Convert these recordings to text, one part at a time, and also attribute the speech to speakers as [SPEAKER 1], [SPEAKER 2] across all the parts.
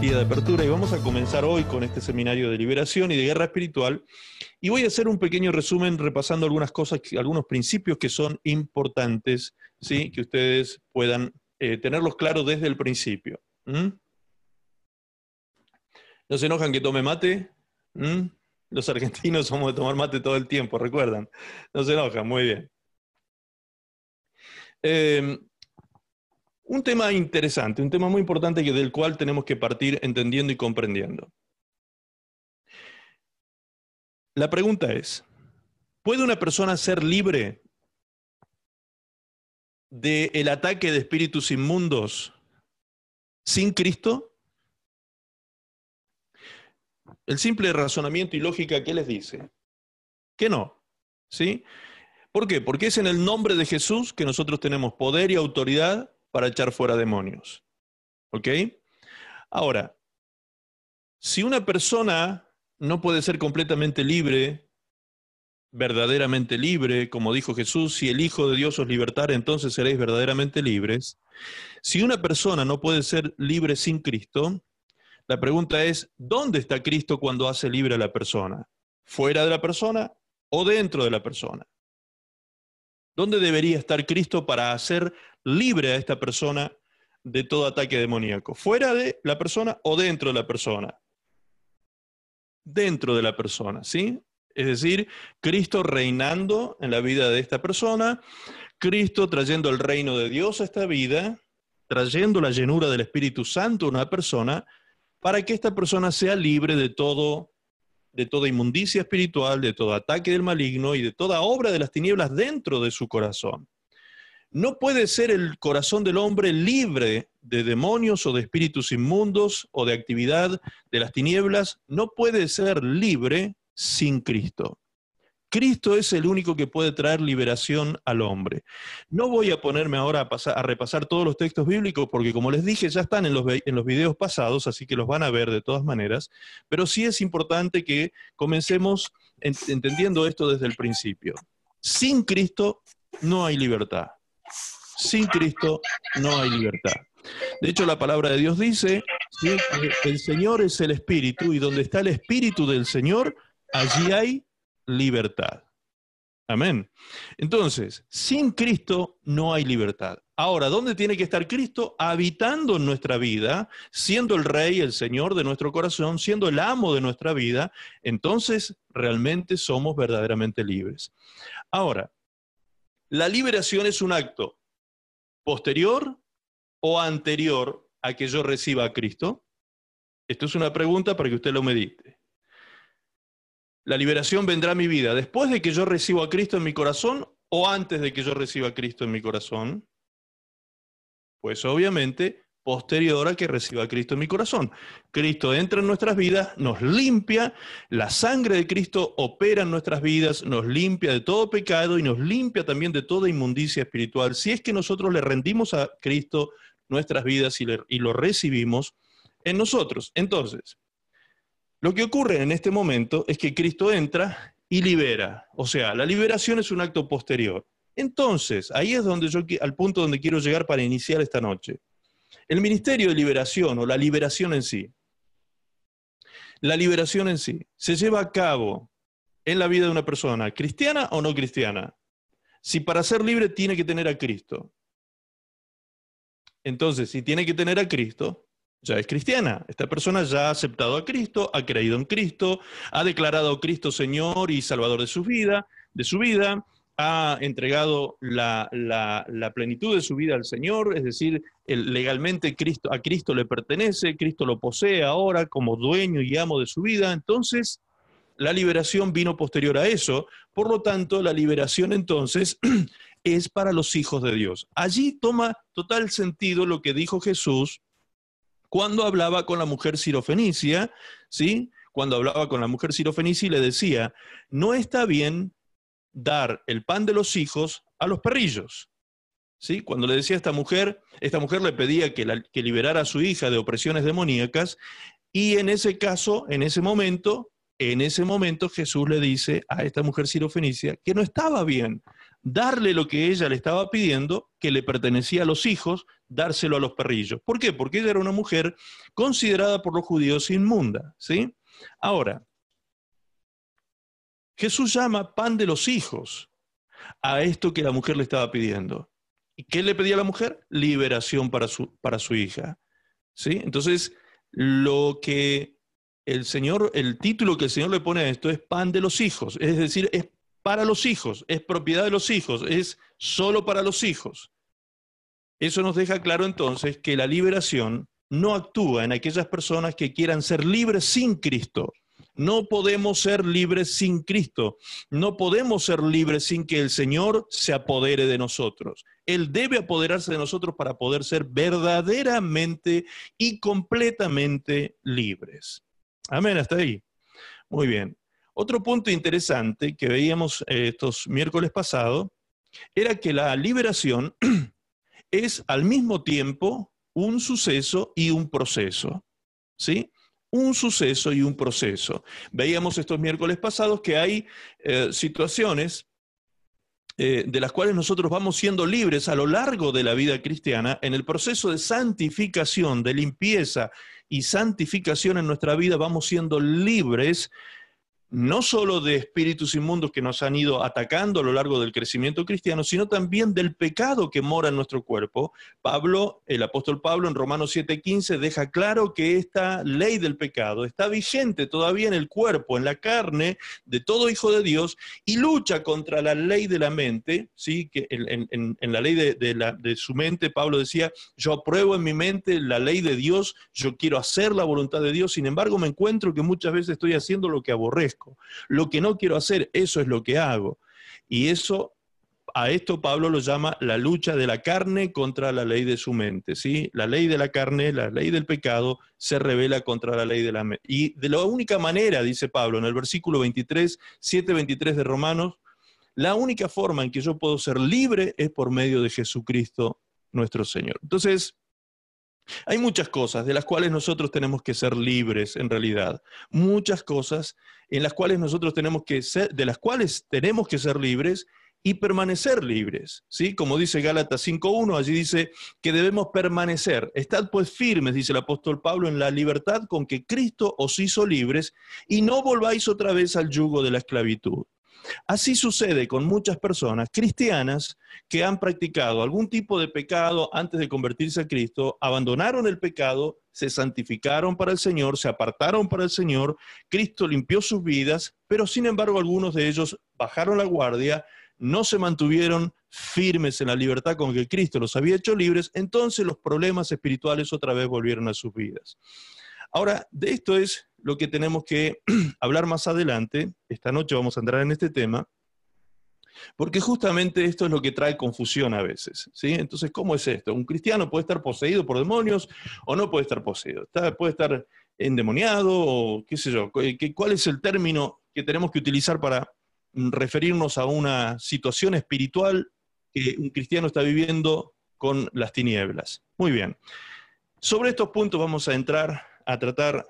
[SPEAKER 1] Día de Apertura y vamos a comenzar hoy con este seminario de liberación y de guerra espiritual. Y voy a hacer un pequeño resumen repasando algunas cosas, algunos principios que son importantes, ¿sí? que ustedes puedan eh, tenerlos claros desde el principio. ¿No se enojan que tome mate? Los argentinos somos de tomar mate todo el tiempo, recuerdan. No se enojan, muy bien. Eh, un tema interesante, un tema muy importante que, del cual tenemos que partir entendiendo y comprendiendo. La pregunta es, ¿puede una persona ser libre del ataque de espíritus inmundos sin Cristo? El simple razonamiento y lógica, ¿qué les dice? Que no. ¿Sí? ¿Por qué? Porque es en el nombre de Jesús que nosotros tenemos poder y autoridad para echar fuera demonios. ¿Ok? Ahora, si una persona no puede ser completamente libre, verdaderamente libre, como dijo Jesús, si el Hijo de Dios os libertara, entonces seréis verdaderamente libres. Si una persona no puede ser libre sin Cristo, la pregunta es, ¿dónde está Cristo cuando hace libre a la persona? ¿Fuera de la persona o dentro de la persona? ¿Dónde debería estar Cristo para hacer libre a esta persona de todo ataque demoníaco? ¿Fuera de la persona o dentro de la persona? Dentro de la persona, ¿sí? Es decir, Cristo reinando en la vida de esta persona, Cristo trayendo el reino de Dios a esta vida, trayendo la llenura del Espíritu Santo a una persona, para que esta persona sea libre de todo de toda inmundicia espiritual, de todo ataque del maligno y de toda obra de las tinieblas dentro de su corazón. No puede ser el corazón del hombre libre de demonios o de espíritus inmundos o de actividad de las tinieblas, no puede ser libre sin Cristo. Cristo es el único que puede traer liberación al hombre. No voy a ponerme ahora a, repasar todos los textos bíblicos porque como les dije ya están en los, videos pasados, así que los van a ver de todas maneras, pero sí es importante que comencemos entendiendo esto desde el principio. Sin Cristo no hay libertad. Sin Cristo no hay libertad. De hecho, la palabra de Dios dice el Señor es el Espíritu y donde está el Espíritu del Señor, allí hay libertad. Amén. Entonces, sin Cristo no hay libertad. Ahora, ¿dónde tiene que estar Cristo? Habitando en nuestra vida, siendo el rey, el Señor de nuestro corazón, siendo el amo de nuestra vida, entonces realmente somos verdaderamente libres. Ahora, ¿la liberación es un acto posterior o anterior a que yo reciba a Cristo? Esto es una pregunta para que usted lo medite. La liberación vendrá a mi vida después de que yo reciba a Cristo en mi corazón o antes de que yo reciba a Cristo en mi corazón. Pues obviamente posterior a que reciba a Cristo en mi corazón. Cristo entra en nuestras vidas, nos limpia, la sangre de Cristo opera en nuestras vidas, nos limpia de todo pecado y nos limpia también de toda inmundicia espiritual. Si es que nosotros le rendimos a Cristo nuestras vidas y, y lo recibimos en nosotros. Entonces, lo que ocurre en este momento es que Cristo entra y libera. O sea, la liberación es un acto posterior. Entonces, ahí es donde yo, al punto donde quiero llegar para iniciar esta noche. El ministerio de liberación o la liberación en sí. La liberación en sí se lleva a cabo en la vida de una persona, cristiana o no cristiana. Si para ser libre tiene que tener a Cristo. Entonces, si tiene que tener a Cristo, ya es cristiana. Esta persona ya ha aceptado a Cristo, ha creído en Cristo, ha declarado a Cristo Señor y Salvador de su vida, de su vida, ha entregado la, plenitud de su vida al Señor, es decir, legalmente Cristo, a Cristo le pertenece, Cristo lo posee ahora como dueño y amo de su vida. Entonces, la liberación vino posterior a eso. Por lo tanto, la liberación entonces es para los hijos de Dios. Allí toma total sentido lo que dijo Jesús cuando hablaba con la mujer sirofenicia, ¿sí? Cuando hablaba con la mujer sirofenicia y le decía, no está bien dar el pan de los hijos a los perrillos. ¿Sí? Cuando le decía a esta mujer, esta mujer le pedía que, que liberara a su hija de opresiones demoníacas, y en ese caso, en ese momento, en ese momento Jesús le dice a esta mujer sirofenicia que no estaba bien darle lo que ella le estaba pidiendo, que le pertenecía a los hijos, dárselo a los perrillos. ¿Por qué? Porque ella era una mujer considerada por los judíos inmunda, ¿sí? Ahora, Jesús llama pan de los hijos a esto que la mujer le estaba pidiendo. ¿Y qué le pedía a la mujer? Liberación para su, para su hija. ¿Sí? Entonces, lo que el Señor, el título que el Señor le pone a esto es pan de los hijos, es decir, es para los hijos, es propiedad de los hijos, es solo para los hijos. Eso nos deja claro entonces que la liberación no actúa en aquellas personas que quieran ser libres sin Cristo. No podemos ser libres sin Cristo. No podemos ser libres sin que el Señor se apodere de nosotros. Él debe apoderarse de nosotros para poder ser verdaderamente y completamente libres. Amén, hasta ahí. Muy bien. Otro punto interesante que veíamos eh, estos miércoles pasados era que la liberación es al mismo tiempo un suceso y un proceso. ¿Sí? Un suceso y un proceso. Veíamos estos miércoles pasados que hay eh, situaciones eh, de las cuales nosotros vamos siendo libres a lo largo de la vida cristiana en el proceso de santificación, de limpieza y santificación en nuestra vida, vamos siendo libres no solo de espíritus inmundos que nos han ido atacando a lo largo del crecimiento cristiano, sino también del pecado que mora en nuestro cuerpo. Pablo, el apóstol Pablo en Romanos 7:15 deja claro que esta ley del pecado está vigente todavía en el cuerpo, en la carne de todo hijo de Dios y lucha contra la ley de la mente, ¿sí? que en, la ley de, de su mente Pablo decía, yo apruebo en mi mente la ley de Dios, yo quiero hacer la voluntad de Dios, sin embargo me encuentro que muchas veces estoy haciendo lo que aborrezco. Lo que no quiero hacer, eso es lo que hago. Y eso, a esto Pablo lo llama la lucha de la carne contra la ley de su mente. ¿sí? La ley de la carne, la ley del pecado, se revela contra la ley de la mente. Y de la única manera, dice Pablo en el versículo 23, 7-23 de Romanos, la única forma en que yo puedo ser libre es por medio de Jesucristo nuestro Señor. Entonces, hay muchas cosas de las cuales nosotros tenemos que ser libres en realidad. Muchas cosas en las cuales nosotros tenemos que ser, de las cuales tenemos que ser libres y permanecer libres, ¿sí? Como dice Gálatas 5.1, allí dice que debemos permanecer. Estad pues firmes, dice el apóstol Pablo, en la libertad con que Cristo os hizo libres y no volváis otra vez al yugo de la esclavitud. Así sucede con muchas personas cristianas que han practicado algún tipo de pecado antes de convertirse a Cristo, abandonaron el pecado, se santificaron para el Señor, se apartaron para el Señor, Cristo limpió sus vidas, pero sin embargo algunos de ellos bajaron la guardia, no se mantuvieron firmes en la libertad con que Cristo los había hecho libres, entonces los problemas espirituales otra vez volvieron a sus vidas. Ahora, de esto es lo que tenemos que hablar más adelante. Esta noche vamos a entrar en este tema. Porque justamente esto es lo que trae confusión a veces. ¿sí? Entonces, ¿cómo es esto? ¿Un cristiano puede estar poseído por demonios o no puede estar poseído? ¿Puede estar endemoniado o qué sé yo? ¿Cuál es el término que tenemos que utilizar para referirnos a una situación espiritual que un cristiano está viviendo con las tinieblas? Muy bien. Sobre estos puntos vamos a entrar a tratar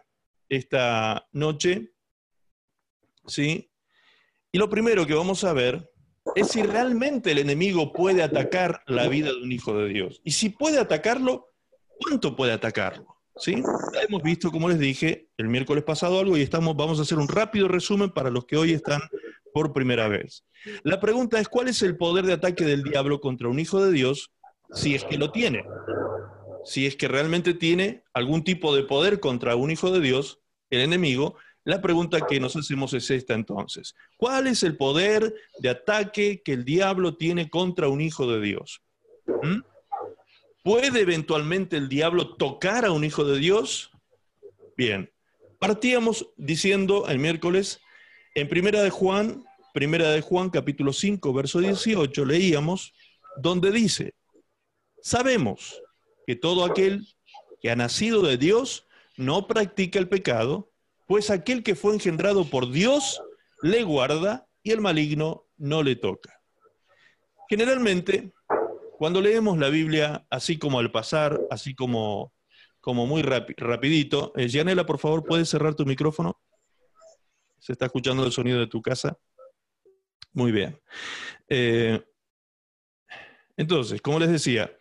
[SPEAKER 1] esta noche. ¿Sí? Y lo primero que vamos a ver es si realmente el enemigo puede atacar la vida de un hijo de Dios. Y si puede atacarlo, ¿cuánto puede atacarlo? ¿Sí? hemos visto, como les dije, el miércoles pasado algo y estamos, vamos a hacer un rápido resumen para los que hoy están por primera vez. La pregunta es, ¿cuál es el poder de ataque del diablo contra un hijo de Dios si es que lo tiene? Si es que realmente tiene algún tipo de poder contra un hijo de Dios, el enemigo, la pregunta que nos hacemos es esta entonces. ¿Cuál es el poder de ataque que el diablo tiene contra un hijo de Dios? ¿Mm? ¿Puede eventualmente el diablo tocar a un hijo de Dios? Bien, partíamos diciendo el miércoles, en Primera de Juan, Primera de Juan capítulo 5, verso 18, leíamos, donde dice, sabemos que todo aquel que ha nacido de Dios no practica el pecado, pues aquel que fue engendrado por Dios le guarda y el maligno no le toca. Generalmente, cuando leemos la Biblia así como al pasar, así como, como muy rapidito, eh, Janela, por favor, ¿puedes cerrar tu micrófono? ¿Se está escuchando el sonido de tu casa? Muy bien. Eh, entonces, como les decía,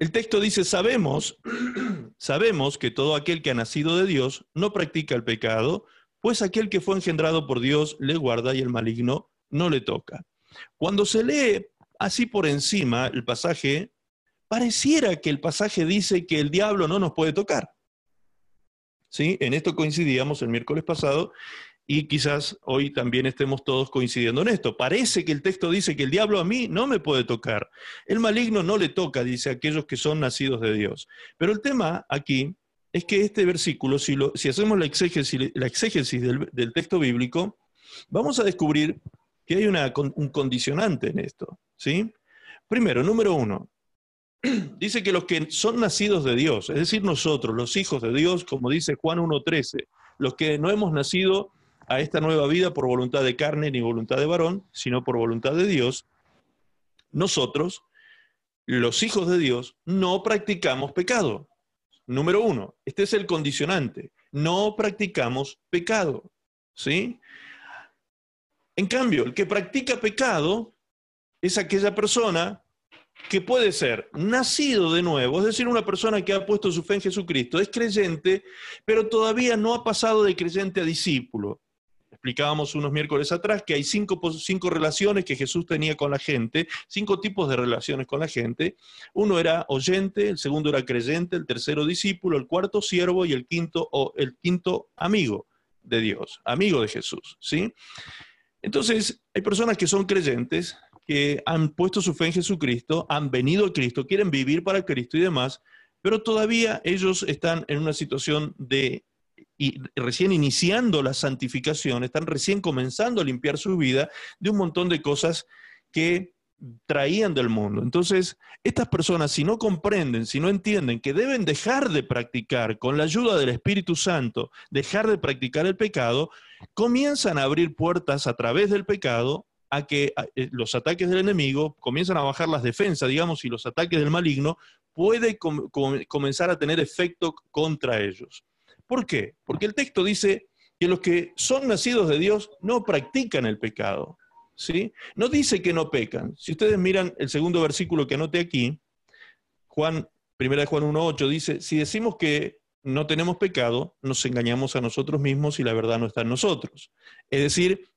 [SPEAKER 1] El texto dice, sabemos, sabemos que todo aquel que ha nacido de Dios no practica el pecado, pues aquel que fue engendrado por Dios le guarda y el maligno no le toca. Cuando se lee así por encima el pasaje, pareciera que el pasaje dice que el diablo no nos puede tocar. ¿Sí? En esto coincidíamos el miércoles pasado y quizás hoy también estemos todos coincidiendo en esto. Parece que el texto dice que el diablo a mí no me puede tocar. El maligno no le toca, dice aquellos que son nacidos de Dios. Pero el tema aquí es que este versículo, si, hacemos la exégesis, del, texto bíblico, vamos a descubrir que hay un condicionante en esto. ¿sí? Primero, número uno, dice que los que son nacidos de Dios, es decir, nosotros, los hijos de Dios, como dice Juan 1.13, los que no hemos nacido a esta nueva vida por voluntad de carne ni voluntad de varón, sino por voluntad de Dios, nosotros, los hijos de Dios, no practicamos pecado. Número uno, este es el condicionante, no practicamos pecado. ¿Sí? En cambio, el que practica pecado es aquella persona que puede ser nacido de nuevo, es decir, una persona que ha puesto su fe en Jesucristo, es creyente, pero todavía no ha pasado de creyente a discípulo explicábamos unos miércoles atrás que hay cinco, cinco relaciones que Jesús tenía con la gente, cinco tipos de relaciones con la gente. Uno era oyente, el segundo era creyente, el tercero discípulo, el cuarto siervo y el quinto, o el quinto amigo de Dios, amigo de Jesús. ¿sí? Entonces, hay personas que son creyentes, que han puesto su fe en Jesucristo, han venido a Cristo, quieren vivir para Cristo y demás, pero todavía ellos están en una situación de y recién iniciando la santificación, están recién comenzando a limpiar su vida de un montón de cosas que traían del mundo. Entonces, estas personas, si no comprenden, si no entienden que deben dejar de practicar con la ayuda del Espíritu Santo, dejar de practicar el pecado, comienzan a abrir puertas a través del pecado a que eh, los ataques del enemigo comienzan a bajar las defensas, digamos, y los ataques del maligno puede comenzar a tener efecto contra ellos. ¿Por qué? Porque el texto dice que los que son nacidos de Dios no practican el pecado. ¿sí? No dice que no pecan. Si ustedes miran el segundo versículo que anoté aquí, Juan, primera de Juan 1.8 dice, si decimos que no tenemos pecado, nos engañamos a nosotros mismos y la verdad no está en nosotros. Es decir,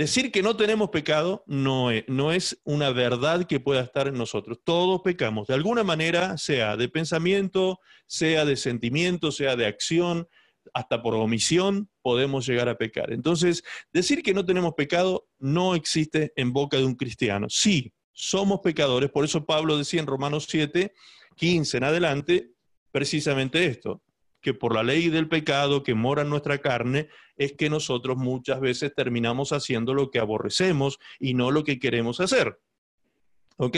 [SPEAKER 1] decir que no tenemos pecado no es, no es una verdad que pueda estar en nosotros. Todos pecamos, de alguna manera, sea de pensamiento, sea de sentimiento, sea de acción, hasta por omisión podemos llegar a pecar. Entonces, decir que no tenemos pecado no existe en boca de un cristiano. Sí, somos pecadores, por eso Pablo decía en Romanos 7, 15 en adelante, precisamente esto que por la ley del pecado que mora en nuestra carne, es que nosotros muchas veces terminamos haciendo lo que aborrecemos y no lo que queremos hacer. ¿Ok?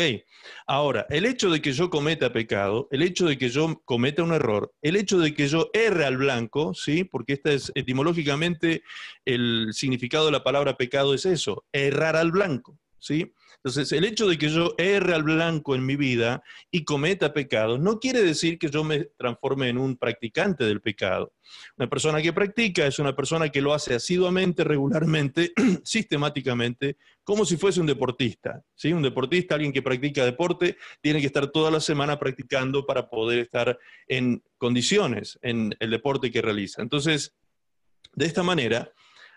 [SPEAKER 1] Ahora, el hecho de que yo cometa pecado, el hecho de que yo cometa un error, el hecho de que yo erre al blanco, ¿sí? Porque este es etimológicamente el significado de la palabra pecado es eso, errar al blanco, ¿sí? Entonces, el hecho de que yo erre al blanco en mi vida y cometa pecados no quiere decir que yo me transforme en un practicante del pecado. Una persona que practica es una persona que lo hace asiduamente, regularmente, sistemáticamente, como si fuese un deportista. ¿sí? Un deportista, alguien que practica deporte, tiene que estar toda la semana practicando para poder estar en condiciones en el deporte que realiza. Entonces, de esta manera,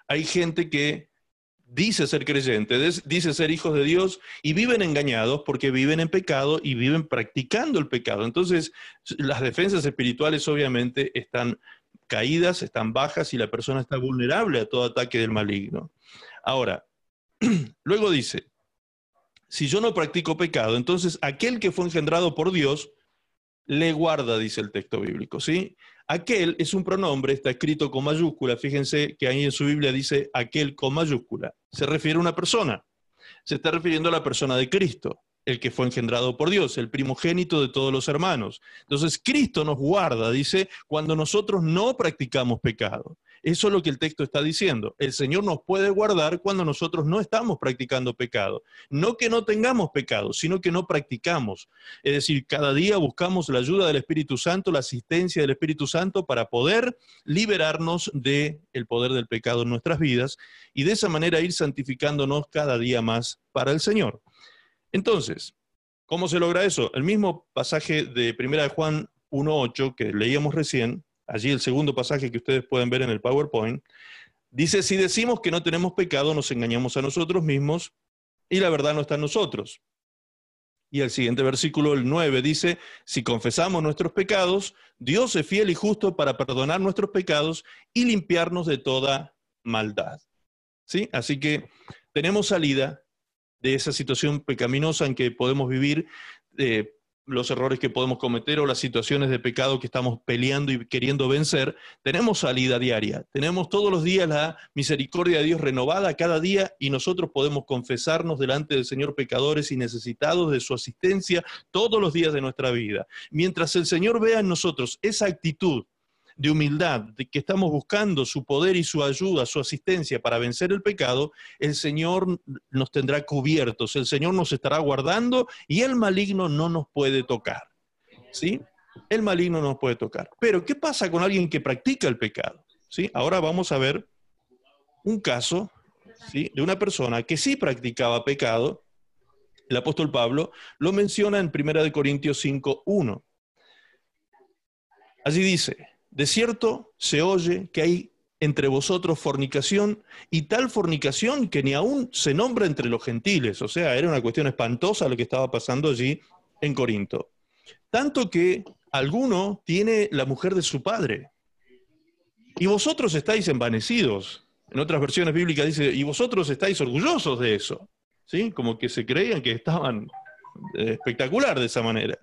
[SPEAKER 1] hay gente que dice ser creyente, dice ser hijos de Dios y viven engañados porque viven en pecado y viven practicando el pecado. Entonces, las defensas espirituales obviamente están caídas, están bajas y la persona está vulnerable a todo ataque del maligno. Ahora, luego dice, si yo no practico pecado, entonces aquel que fue engendrado por Dios le guarda, dice el texto bíblico, ¿sí? Aquel es un pronombre, está escrito con mayúscula. Fíjense que ahí en su Biblia dice aquel con mayúscula. Se refiere a una persona. Se está refiriendo a la persona de Cristo, el que fue engendrado por Dios, el primogénito de todos los hermanos. Entonces, Cristo nos guarda, dice, cuando nosotros no practicamos pecado. Eso es lo que el texto está diciendo. El Señor nos puede guardar cuando nosotros no estamos practicando pecado. No que no tengamos pecado, sino que no practicamos. Es decir, cada día buscamos la ayuda del Espíritu Santo, la asistencia del Espíritu Santo para poder liberarnos del el poder del pecado en nuestras vidas y de esa manera ir santificándonos cada día más para el Señor. Entonces, ¿Cómo se logra eso? El mismo pasaje de 1 de Juan 1.8 que leíamos recién, allí el segundo pasaje que ustedes pueden ver en el PowerPoint, dice, si decimos que no tenemos pecado, nos engañamos a nosotros mismos y la verdad no está en nosotros. Y el siguiente versículo, el 9, dice, si confesamos nuestros pecados, Dios es fiel y justo para perdonar nuestros pecados y limpiarnos de toda maldad. ¿Sí? Así que tenemos salida de esa situación pecaminosa en que podemos vivir, eh, los errores que podemos cometer o las situaciones de pecado que estamos peleando y queriendo vencer, tenemos salida diaria. Tenemos todos los días la misericordia de Dios renovada cada día y nosotros podemos confesarnos delante del Señor pecadores y necesitados de su asistencia todos los días de nuestra vida. Mientras el Señor vea en nosotros esa actitud de humildad, de que estamos buscando su poder y su ayuda, su asistencia para vencer el pecado, el Señor nos tendrá cubiertos, el Señor nos estará guardando y el maligno no nos puede tocar. ¿Sí? El maligno no nos puede tocar. Pero, ¿qué pasa con alguien que practica el pecado? ¿Sí? Ahora vamos a ver un caso ¿sí? de una persona que sí practicaba pecado. El apóstol Pablo lo menciona en 1 Corintios 5, 1. Allí dice, de cierto se oye que hay entre vosotros fornicación y tal fornicación que ni aún se nombra entre los gentiles. O sea, era una cuestión espantosa lo que estaba pasando allí en Corinto. Tanto que alguno tiene la mujer de su padre. Y vosotros estáis envanecidos. En otras versiones bíblicas dice, y vosotros estáis orgullosos de eso. ¿Sí? Como que se creían que estaban eh, espectacular de esa manera.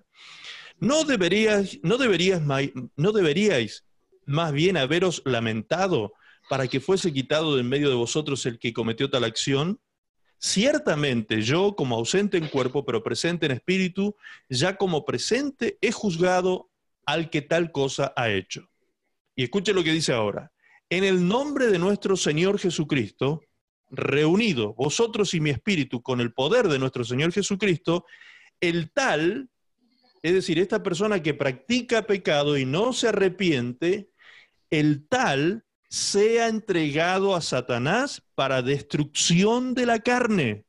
[SPEAKER 1] ¿No deberíais, no, no deberíais más bien haberos lamentado para que fuese quitado de en medio de vosotros el que cometió tal acción? Ciertamente yo, como ausente en cuerpo, pero presente en espíritu, ya como presente he juzgado al que tal cosa ha hecho. Y escuche lo que dice ahora. En el nombre de nuestro Señor Jesucristo, reunido vosotros y mi espíritu con el poder de nuestro Señor Jesucristo, el tal es decir, esta persona que practica pecado y no se arrepiente, el tal sea entregado a Satanás para destrucción de la carne,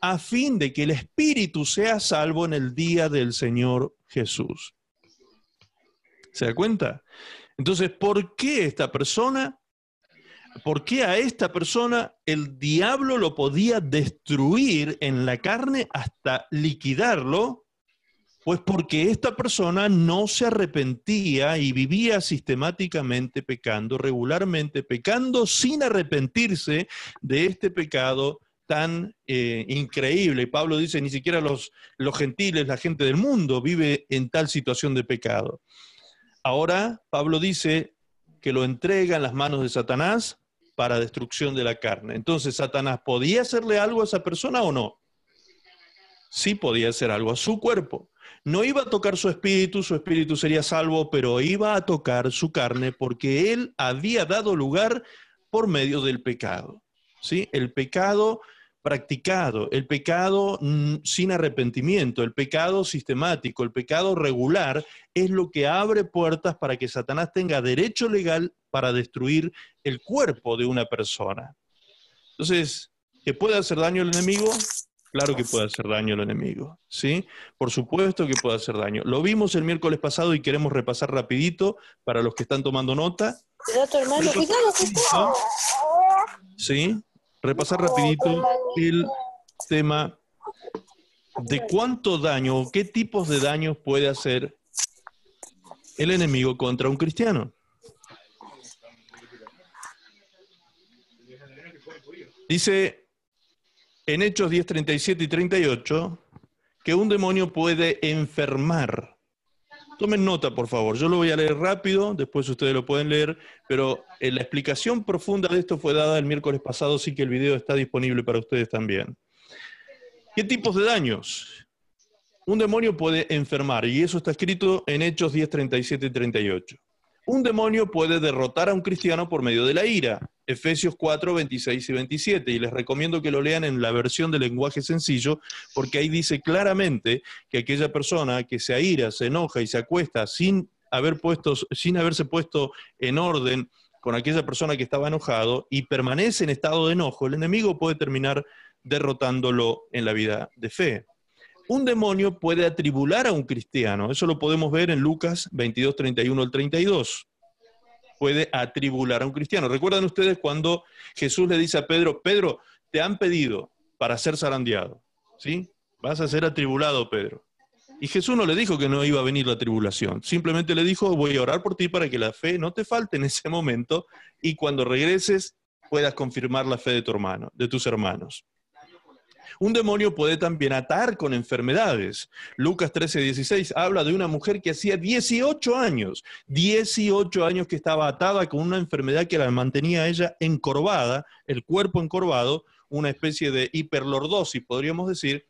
[SPEAKER 1] a fin de que el espíritu sea salvo en el día del Señor Jesús. ¿Se da cuenta? Entonces, ¿por qué esta persona, por qué a esta persona el diablo lo podía destruir en la carne hasta liquidarlo? Pues porque esta persona no se arrepentía y vivía sistemáticamente pecando, regularmente pecando sin arrepentirse de este pecado tan eh, increíble. Pablo dice, ni siquiera los, los gentiles, la gente del mundo vive en tal situación de pecado. Ahora Pablo dice que lo entrega en las manos de Satanás para destrucción de la carne. Entonces, ¿Satanás podía hacerle algo a esa persona o no? Sí podía hacer algo a su cuerpo. No iba a tocar su espíritu, su espíritu sería salvo, pero iba a tocar su carne porque él había dado lugar por medio del pecado. ¿sí? El pecado practicado, el pecado mm, sin arrepentimiento, el pecado sistemático, el pecado regular, es lo que abre puertas para que Satanás tenga derecho legal para destruir el cuerpo de una persona. Entonces, ¿que puede hacer daño al enemigo? Claro que puede hacer daño al enemigo, ¿sí? Por supuesto que puede hacer daño. Lo vimos el miércoles pasado y queremos repasar rapidito para los que están tomando nota. ¿Sí? Repasar rapidito el tema de cuánto daño o qué tipos de daños puede hacer el enemigo contra un cristiano. Dice en Hechos 10, 37 y 38 que un demonio puede enfermar. Tomen nota, por favor. Yo lo voy a leer rápido, después ustedes lo pueden leer, pero eh, la explicación profunda de esto fue dada el miércoles pasado, así que el video está disponible para ustedes también. ¿Qué tipos de daños? Un demonio puede enfermar, y eso está escrito en Hechos 10, 37 y 38. Un demonio puede derrotar a un cristiano por medio de la ira. Efesios 4, 26 y 27. Y les recomiendo que lo lean en la versión de lenguaje sencillo, porque ahí dice claramente que aquella persona que se aira, se enoja y se acuesta sin, haber puesto, sin haberse puesto en orden con aquella persona que estaba enojado y permanece en estado de enojo, el enemigo puede terminar derrotándolo en la vida de fe. Un demonio puede atribular a un cristiano. Eso lo podemos ver en Lucas 22, 31 al 32. Puede atribular a un cristiano. ¿Recuerdan ustedes cuando Jesús le dice a Pedro, Pedro, te han pedido para ser zarandeado? ¿Sí? Vas a ser atribulado, Pedro. Y Jesús no le dijo que no iba a venir la tribulación, simplemente le dijo, voy a orar por ti para que la fe no te falte en ese momento y cuando regreses puedas confirmar la fe de tu hermano, de tus hermanos. Un demonio puede también atar con enfermedades. Lucas 13, 16 habla de una mujer que hacía 18 años, 18 años que estaba atada con una enfermedad que la mantenía ella encorvada, el cuerpo encorvado, una especie de hiperlordosis, podríamos decir,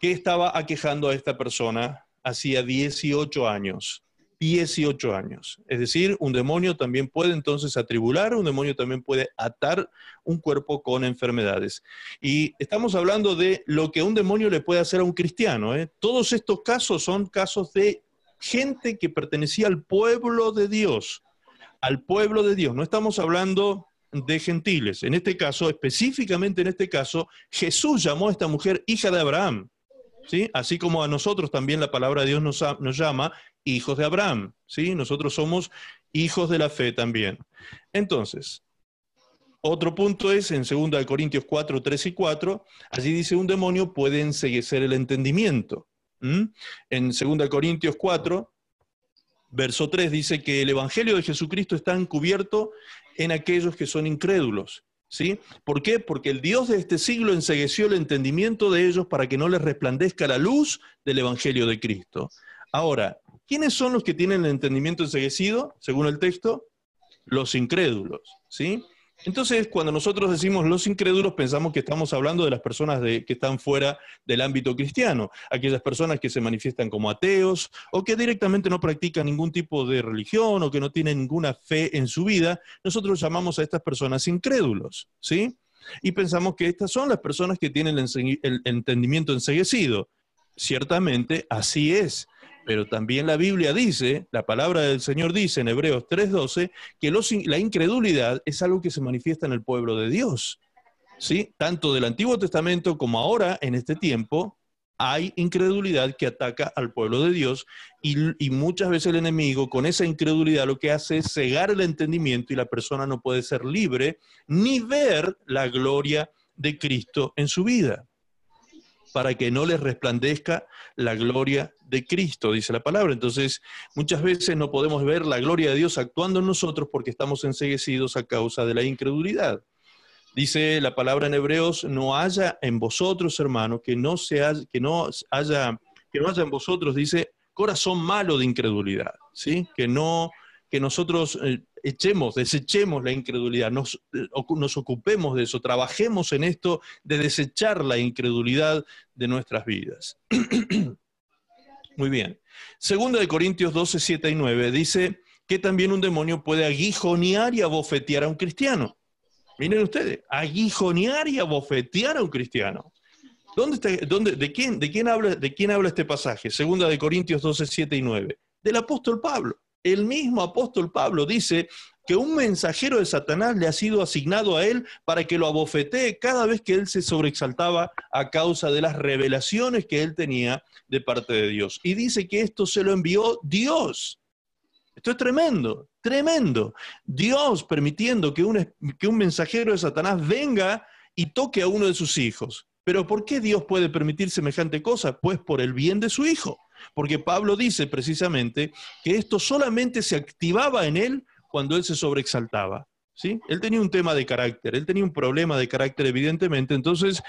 [SPEAKER 1] que estaba aquejando a esta persona hacía 18 años. 18 años. Es decir, un demonio también puede entonces atribular, un demonio también puede atar un cuerpo con enfermedades. Y estamos hablando de lo que un demonio le puede hacer a un cristiano. ¿eh? Todos estos casos son casos de gente que pertenecía al pueblo de Dios, al pueblo de Dios. No estamos hablando de gentiles. En este caso, específicamente en este caso, Jesús llamó a esta mujer hija de Abraham. ¿Sí? Así como a nosotros también la palabra de Dios nos, nos llama hijos de Abraham, ¿sí? Nosotros somos hijos de la fe también. Entonces, otro punto es en 2 Corintios 4, 3 y 4, allí dice un demonio puede enseguecer el entendimiento. En 2 Corintios 4, verso 3 dice que el Evangelio de Jesucristo está encubierto en aquellos que son incrédulos. ¿Sí? ¿Por qué? Porque el Dios de este siglo ensegueció el entendimiento de ellos para que no les resplandezca la luz del Evangelio de Cristo. Ahora, ¿Quiénes son los que tienen el entendimiento enseguecido, según el texto? Los incrédulos, ¿sí? Entonces, cuando nosotros decimos los incrédulos, pensamos que estamos hablando de las personas que están fuera del ámbito cristiano, aquellas personas que se manifiestan como ateos o que directamente no practican ningún tipo de religión o que no tienen ninguna fe en su vida. Nosotros llamamos a estas personas incrédulos, ¿sí? Y pensamos que estas son las personas que tienen el entendimiento enseguecido. Ciertamente, así es. Pero también la Biblia dice, la palabra del Señor dice en Hebreos 3:12, que la incredulidad es algo que se manifiesta en el pueblo de Dios. ¿Sí? Tanto del Antiguo Testamento como ahora, en este tiempo, hay incredulidad que ataca al pueblo de Dios y, y, muchas veces el enemigo con esa incredulidad lo que hace es cegar el entendimiento y la persona no puede ser libre ni ver la gloria de Cristo en su vida para que no les resplandezca la gloria de Cristo, dice la palabra. Entonces, muchas veces no podemos ver la gloria de Dios actuando en nosotros porque estamos enseguecidos a causa de la incredulidad. Dice la palabra en Hebreos, no haya en vosotros, hermanos, que no, que no haya, que no haya en vosotros, dice, corazón malo de incredulidad, ¿sí? Que no, que nosotros eh, echemos, desechemos la incredulidad, nos, ocupemos de eso, trabajemos en esto de desechar la incredulidad de nuestras vidas. Muy bien. Segunda de Corintios 12, 7 y 9 dice que también un demonio puede aguijonear y abofetear a un cristiano. Miren ustedes, aguijonear y abofetear a un cristiano. ¿Dónde está, dónde, de, quién, de, quién habla, ¿De quién habla este pasaje? Segunda de Corintios 12, 7 y 9. Del apóstol Pablo el mismo apóstol Pablo dice que un mensajero de Satanás le ha sido asignado a él para que lo abofetee cada vez que él se sobreexaltaba a causa de las revelaciones que él tenía de parte de Dios. Y dice que esto se lo envió Dios. Esto es tremendo, tremendo. Dios permitiendo que un, que un mensajero de Satanás venga y toque a uno de sus hijos. Pero ¿por qué Dios puede permitir semejante cosa? Pues por el bien de su hijo. Porque Pablo dice precisamente que esto solamente se activaba en él cuando él se sobreexaltaba. ¿sí? Él tenía un tema de carácter, él tenía un problema de carácter evidentemente, entonces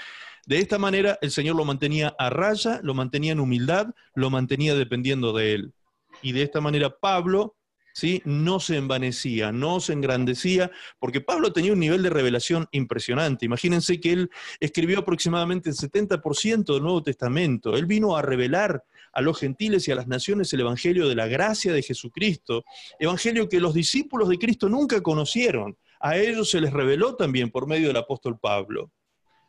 [SPEAKER 1] de esta manera el Señor lo mantenía a raya, lo mantenía en humildad, lo mantenía dependiendo de él. Y de esta manera Pablo ¿sí? no se envanecía, no se engrandecía, porque Pablo tenía un nivel de revelación impresionante. Imagínense que él escribió aproximadamente el 70% del Nuevo Testamento. Él vino a revelar a los gentiles y a las naciones el Evangelio de la gracia de Jesucristo, Evangelio que los discípulos de Cristo nunca conocieron. A ellos se les reveló también por medio del apóstol Pablo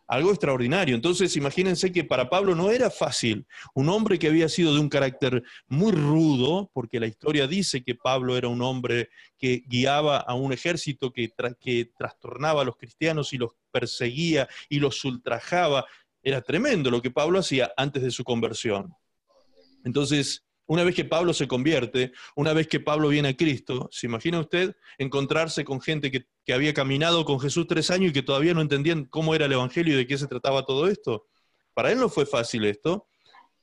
[SPEAKER 1] algo extraordinario. Entonces, imagínense que para Pablo no era fácil. Un hombre que había sido de un carácter muy rudo, porque la historia dice que Pablo era un hombre que guiaba a un ejército que, que trastornaba a los cristianos y los perseguía y los ultrajaba. era tremendo lo que Pablo hacía antes de su conversión. Entonces, una vez que Pablo se convierte, una vez que Pablo viene a Cristo, ¿se imagina usted encontrarse con gente que, había caminado con Jesús tres años y que todavía no entendían cómo era el Evangelio y de qué se trataba todo esto? Para él no fue fácil esto.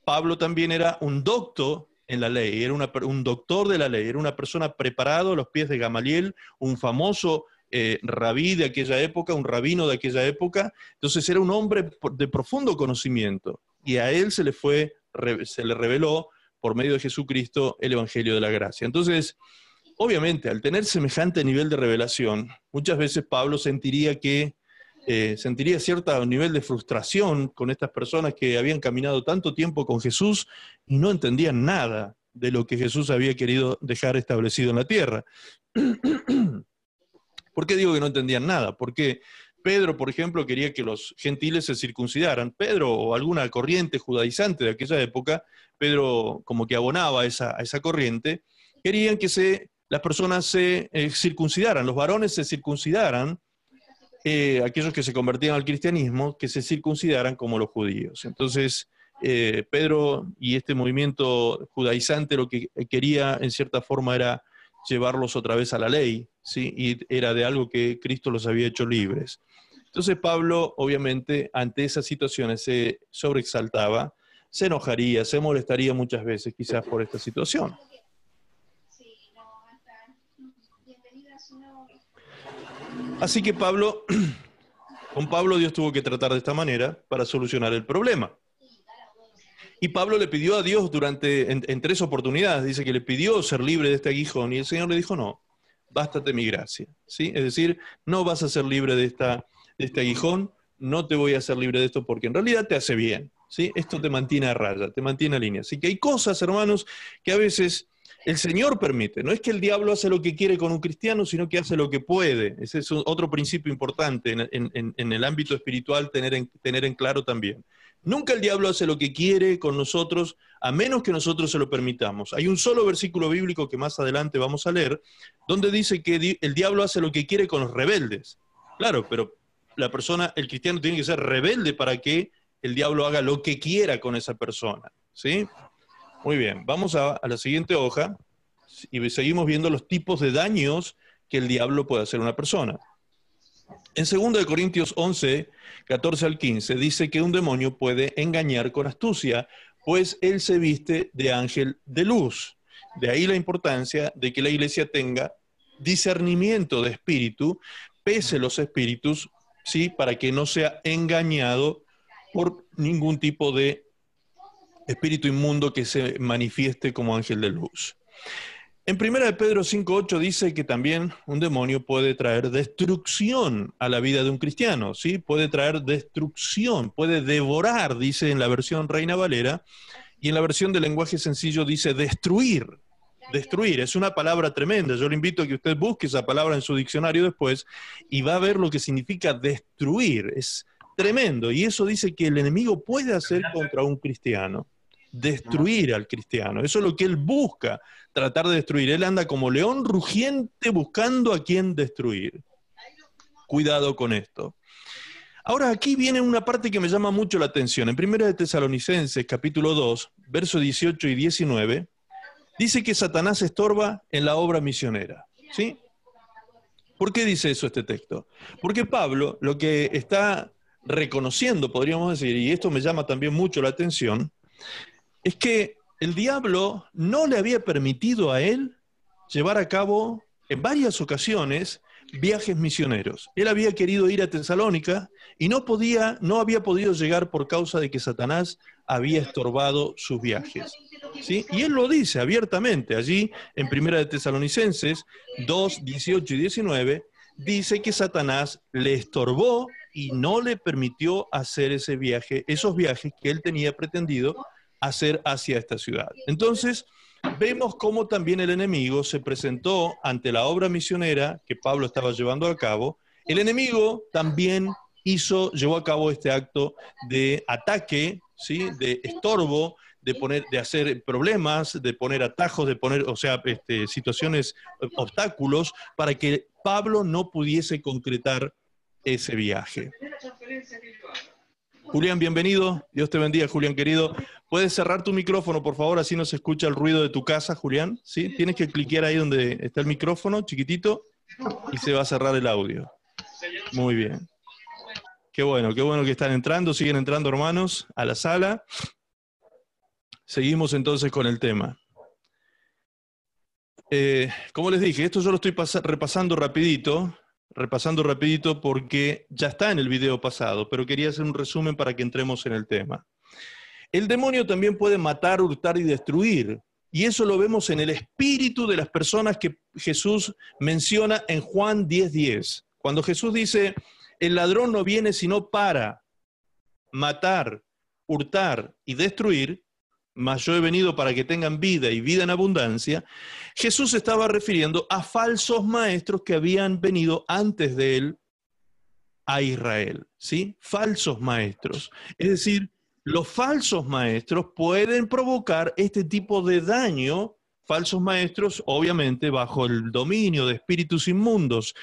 [SPEAKER 1] Pablo también era un doctor en la ley, era un doctor de la ley, era una persona preparado a los pies de Gamaliel, un famoso eh, rabí de aquella época, un rabino de aquella época. Entonces era un hombre de profundo conocimiento y a él se le fue, se le reveló por medio de Jesucristo el Evangelio de la Gracia. Entonces, obviamente, al tener semejante nivel de revelación, muchas veces Pablo sentiría que eh, sentiría cierto nivel de frustración con estas personas que habían caminado tanto tiempo con Jesús y no entendían nada de lo que Jesús había querido dejar establecido en la tierra. ¿Por qué digo que no entendían nada? Porque Pedro, por ejemplo, quería que los gentiles se circuncidaran. Pedro o alguna corriente judaizante de aquella época, Pedro como que abonaba a esa, esa corriente, querían que se, las personas se eh, circuncidaran, los varones se circuncidaran, eh, aquellos que se convertían al cristianismo, que se circuncidaran como los judíos. Entonces, eh, Pedro y este movimiento judaizante lo que quería en cierta forma era llevarlos otra vez a la ley, ¿sí? y era de algo que Cristo los había hecho libres. Entonces Pablo, obviamente, ante esas situaciones se sobreexaltaba, se enojaría, se molestaría muchas veces quizás por esta situación. Así que Pablo, con Pablo Dios tuvo que tratar de esta manera para solucionar el problema. Y Pablo le pidió a Dios durante, en, tres oportunidades, dice que le pidió ser libre de este aguijón y el Señor le dijo, no, bástate mi gracia. ¿Sí? Es decir, no vas a ser libre de, esta, de este aguijón, no te voy a hacer libre de esto porque en realidad te hace bien. ¿sí? Esto te mantiene a raya, te mantiene a línea. Así que hay cosas, hermanos, que a veces el Señor permite. No es que el diablo hace lo que quiere con un cristiano, sino que hace lo que puede. Ese es otro principio importante en, el ámbito espiritual tener tener en claro también. Nunca el diablo hace lo que quiere con nosotros, a menos que nosotros se lo permitamos. Hay un solo versículo bíblico que más adelante vamos a leer, donde dice que el diablo hace lo que quiere con los rebeldes. Claro, pero la persona, el cristiano tiene que ser rebelde para que el diablo haga lo que quiera con esa persona. ¿Sí? Muy bien, vamos a, a la siguiente hoja y seguimos viendo los tipos de daños que el diablo puede hacer a una persona. En 2 Corintios 11, 14 al 15, dice que un demonio puede engañar con astucia, pues él se viste de ángel de luz. De ahí la importancia de que la iglesia tenga discernimiento de espíritu, pese los espíritus, ¿sí? Para que no sea engañado por ningún tipo de espíritu inmundo que se manifieste como ángel de luz. En 1 de Pedro 5.8 dice que también un demonio puede traer destrucción a la vida de un cristiano, ¿sí? Puede traer destrucción, puede devorar, dice en la versión Reina Valera, y en la versión de lenguaje sencillo dice destruir. Destruir, es una palabra tremenda. Yo le invito a que usted busque esa palabra en su diccionario después y va a ver lo que significa destruir. Es tremendo. Y eso dice que el enemigo puede hacer contra un cristiano destruir al cristiano. Eso es lo que él busca, tratar de destruir. Él anda como león rugiente buscando a quien destruir. Cuidado con esto. Ahora aquí viene una parte que me llama mucho la atención. En 1 de Tesalonicenses, capítulo 2, versos 18 y 19, dice que Satanás estorba en la obra misionera. ¿Sí? ¿Por qué dice eso este texto? Porque Pablo lo que está reconociendo, podríamos decir, y esto me llama también mucho la atención, es que el diablo no le había permitido a él llevar a cabo en varias ocasiones viajes misioneros. Él había querido ir a Tesalónica y no podía, no había podido llegar por causa de que Satanás había estorbado sus viajes. ¿sí? Y él lo dice abiertamente allí en Primera de Tesalonicenses 2, 18 y 19, dice que Satanás le estorbó y no le permitió hacer ese viaje, esos viajes que él tenía pretendido hacer hacia esta ciudad. Entonces, vemos cómo también el enemigo se presentó ante la obra misionera que Pablo estaba llevando a cabo. El enemigo también hizo, llevó a cabo este acto de ataque, ¿sí? de estorbo, de poner, de hacer problemas, de poner atajos, de poner, o sea, este, situaciones, obstáculos, para que Pablo no pudiese concretar ese viaje. Julián, bienvenido. Dios te bendiga, Julián querido. ¿Puedes cerrar tu micrófono, por favor? Así no se escucha el ruido de tu casa, Julián. ¿Sí? Tienes que cliquear ahí donde está el micrófono, chiquitito, y se va a cerrar el audio. Muy bien. Qué bueno, qué bueno que están entrando. Siguen entrando, hermanos, a la sala. Seguimos entonces con el tema. Eh, como les dije, esto yo lo estoy repasando rapidito, repasando rapidito porque ya está en el video pasado, pero quería hacer un resumen para que entremos en el tema. El demonio también puede matar, hurtar y destruir. Y eso lo vemos en el espíritu de las personas que Jesús menciona en Juan 10:10. Cuando Jesús dice, el ladrón no viene sino para matar, hurtar y destruir, mas yo he venido para que tengan vida y vida en abundancia, Jesús estaba refiriendo a falsos maestros que habían venido antes de él a Israel, ¿sí? Falsos maestros. Es decir, los falsos maestros pueden provocar este tipo de daño, falsos maestros, obviamente bajo el dominio de espíritus inmundos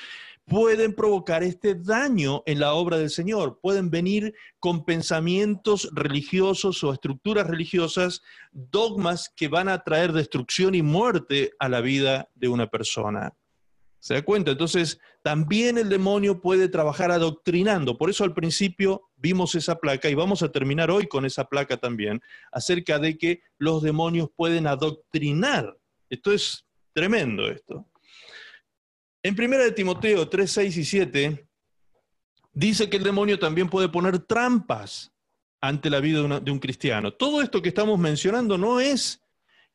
[SPEAKER 1] pueden provocar este daño en la obra del Señor, pueden venir con pensamientos religiosos o estructuras religiosas, dogmas que van a traer destrucción y muerte a la vida de una persona. ¿Se da cuenta? Entonces, también el demonio puede trabajar adoctrinando. Por eso al principio vimos esa placa y vamos a terminar hoy con esa placa también, acerca de que los demonios pueden adoctrinar. Esto es tremendo esto. En 1 de Timoteo 3, 6 y 7 dice que el demonio también puede poner trampas ante la vida de, un cristiano. Todo esto que estamos mencionando no es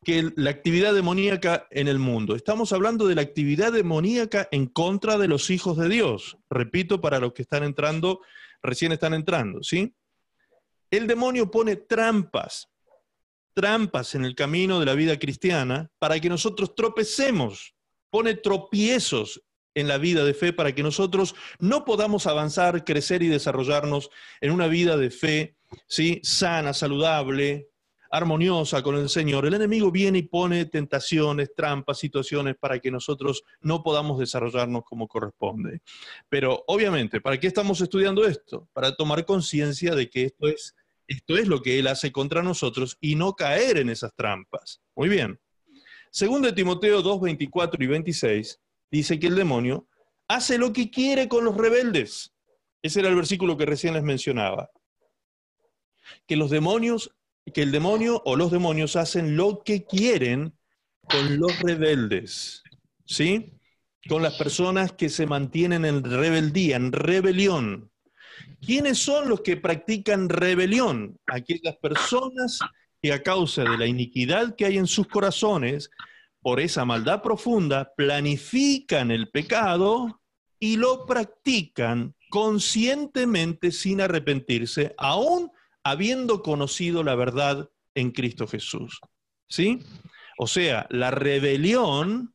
[SPEAKER 1] que la actividad demoníaca en el mundo. Estamos hablando de la actividad demoníaca en contra de los hijos de Dios. Repito, para los que están entrando, recién están entrando, ¿sí? El demonio pone trampas, trampas en el camino de la vida cristiana para que nosotros tropecemos pone tropiezos en la vida de fe para que nosotros no podamos avanzar, crecer y desarrollarnos en una vida de fe, ¿sí? sana, saludable, armoniosa con el Señor. El enemigo viene y pone tentaciones, trampas, situaciones para que nosotros no podamos desarrollarnos como corresponde. Pero obviamente, ¿para qué estamos estudiando esto? Para tomar conciencia de que esto es, esto es lo que Él hace contra nosotros y no caer en esas trampas. Muy bien. Segundo de Timoteo 2, 24 y 26 dice que el demonio hace lo que quiere con los rebeldes. Ese era el versículo que recién les mencionaba. Que los demonios, que el demonio o los demonios hacen lo que quieren con los rebeldes. ¿Sí? Con las personas que se mantienen en rebeldía, en rebelión. ¿Quiénes son los que practican rebelión? Aquellas personas que a causa de la iniquidad que hay en sus corazones, por esa maldad profunda, planifican el pecado y lo practican conscientemente sin arrepentirse, aún habiendo conocido la verdad en Cristo Jesús. ¿Sí? O sea, la rebelión,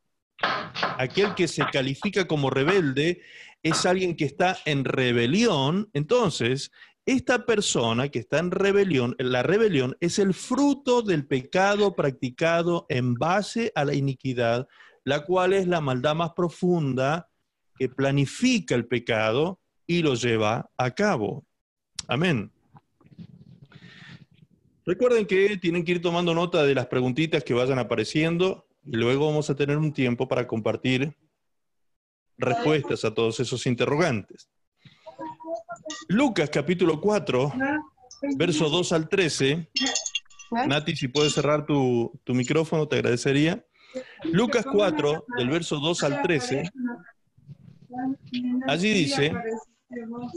[SPEAKER 1] aquel que se califica como rebelde, es alguien que está en rebelión, entonces esta persona que está en rebelión, la rebelión es el fruto del pecado practicado en base a la iniquidad, la cual es la maldad más profunda que planifica el pecado y lo lleva a cabo. Amén. Recuerden que tienen que ir tomando nota de las preguntitas que vayan apareciendo y luego vamos a tener un tiempo para compartir respuestas a todos esos interrogantes. Lucas capítulo 4, verso 2 al 13. Nati, si puedes cerrar tu, micrófono, te agradecería. Lucas 4, del verso 2 al 13. Allí dice,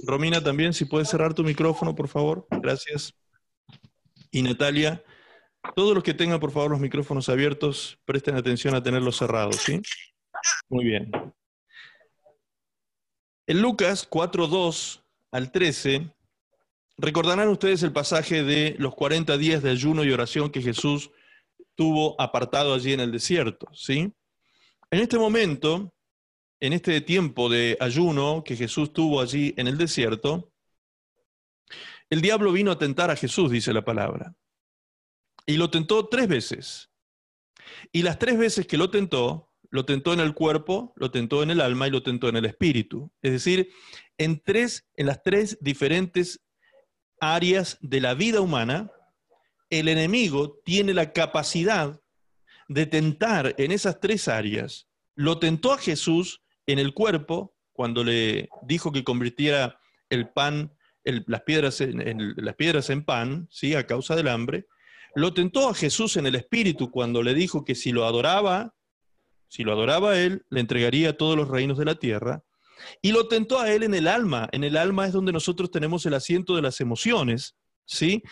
[SPEAKER 1] Romina también, si puedes cerrar tu micrófono, por favor. Gracias. Y Natalia, todos los que tengan, por favor, los micrófonos abiertos, presten atención a tenerlos cerrados, ¿sí? Muy bien. En Lucas 4, 2 al 13, recordarán ustedes el pasaje de los 40 días de ayuno y oración que Jesús tuvo apartado allí en el desierto, ¿sí? En este momento, en este tiempo de ayuno que Jesús tuvo allí en el desierto, el diablo vino a tentar a Jesús, dice la palabra. Y lo tentó tres veces. Y las tres veces que lo tentó, lo tentó en el cuerpo, lo tentó en el alma y lo tentó en el espíritu. Es decir, en, las tres diferentes áreas de la vida humana, el enemigo tiene la capacidad de tentar en esas tres áreas. Lo tentó a Jesús en el cuerpo, cuando le dijo que convirtiera el pan, las, piedras en, las piedras en pan, ¿sí? a causa del hambre. Lo tentó a Jesús en el espíritu cuando le dijo que si lo adoraba, si lo adoraba a él, le entregaría todos los reinos de la tierra. Y lo tentó a él en el alma. En el alma es donde nosotros tenemos el asiento de las emociones, ¿sí?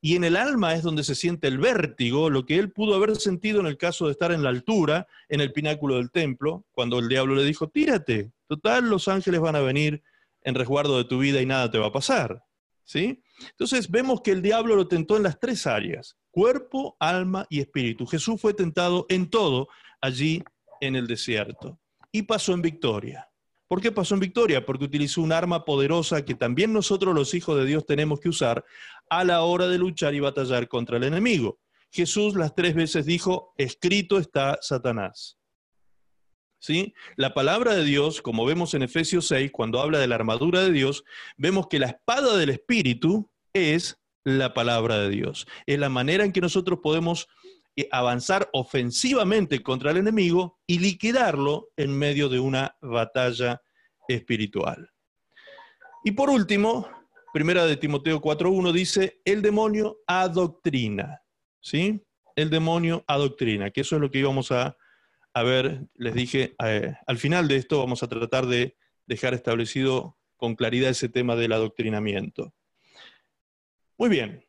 [SPEAKER 1] Y en el alma es donde se siente el vértigo, lo que él pudo haber sentido en el caso de estar en la altura, en el pináculo del templo, cuando el diablo le dijo, tírate, total, los ángeles van a venir en resguardo de tu vida y nada te va a pasar. ¿Sí? Entonces vemos que el diablo lo tentó en las tres áreas, cuerpo, alma y espíritu. Jesús fue tentado en todo allí en el desierto y pasó en victoria. ¿Por qué pasó en victoria? Porque utilizó un arma poderosa que también nosotros los hijos de Dios tenemos que usar a la hora de luchar y batallar contra el enemigo. Jesús las tres veces dijo, escrito está Satanás. ¿Sí? La palabra de Dios, como vemos en Efesios 6, cuando habla de la armadura de Dios, vemos que la espada del Espíritu es la palabra de Dios. Es la manera en que nosotros podemos avanzar ofensivamente contra el enemigo y liquidarlo en medio de una batalla espiritual. Y por último, primera de Timoteo 4.1 dice, el demonio adoctrina, ¿sí? El demonio adoctrina, que eso es lo que íbamos a, ver, les dije, eh, al final de esto vamos a tratar de dejar establecido con claridad ese tema del adoctrinamiento. Muy bien,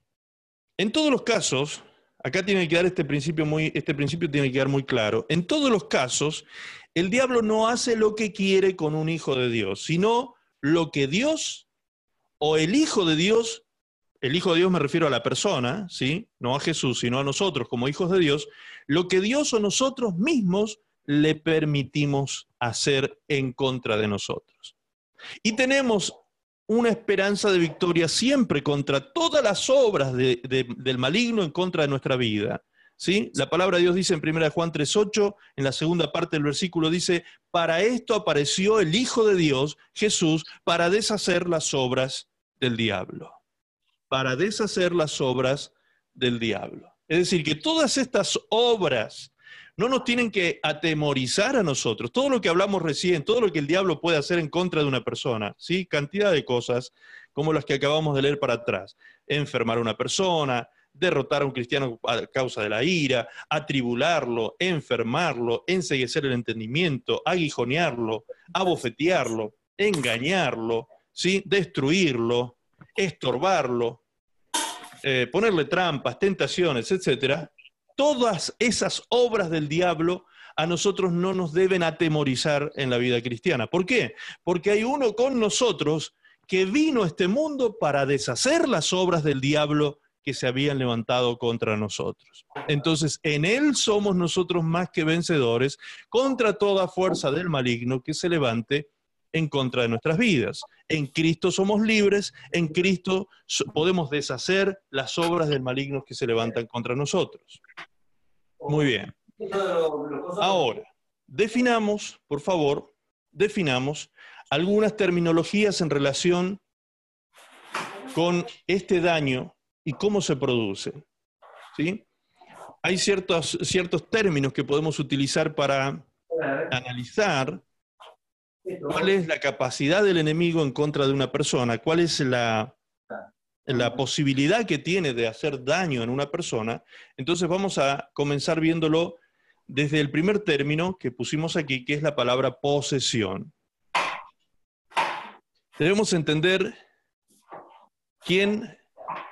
[SPEAKER 1] en todos los casos, Acá tiene que quedar este principio muy, este principio tiene que quedar muy claro. En todos los casos, el diablo no hace lo que quiere con un hijo de Dios, sino lo que Dios o el hijo de Dios, el hijo de Dios me refiero a la persona, ¿sí? No a Jesús, sino a nosotros como hijos de Dios, lo que Dios o nosotros mismos le permitimos hacer en contra de nosotros. Y tenemos una esperanza de victoria siempre contra todas las obras del maligno en contra de nuestra vida. ¿sí? La palabra de Dios dice en 1 Juan 3.8, en la segunda parte del versículo dice, para esto apareció el Hijo de Dios, Jesús, para deshacer las obras del diablo. Para deshacer las obras del diablo. Es decir, que todas estas obras no nos tienen que atemorizar a nosotros. Todo lo que hablamos recién, todo lo que el diablo puede hacer en contra de una persona, ¿sí? Cantidad de cosas como las que acabamos de leer para atrás. Enfermar a una persona, derrotar a un cristiano a causa de la ira, atribularlo, enfermarlo, enseguecer el entendimiento, aguijonearlo, abofetearlo, engañarlo, ¿sí? destruirlo, estorbarlo, eh, ponerle trampas, tentaciones, etcétera, todas esas obras del diablo a nosotros no nos deben atemorizar en la vida cristiana. ¿Por qué? Porque hay uno con nosotros que vino a este mundo para deshacer las obras del diablo que se habían levantado contra nosotros. Entonces, en Él somos nosotros más que vencedores contra toda fuerza del maligno que se levante en contra de nuestras vidas. En Cristo somos libres, en Cristo podemos deshacer las obras del maligno que se levantan contra nosotros. Muy bien. Ahora, definamos, por favor, definamos algunas terminologías en relación con este daño y cómo se produce. ¿sí? Hay ciertos, ciertos términos que podemos utilizar para analizar cuál es la capacidad del enemigo en contra de una persona, cuál es la, la posibilidad que tiene de hacer daño en una persona, entonces vamos a comenzar viéndolo desde el primer término que pusimos aquí, que es la palabra posesión. Debemos entender quién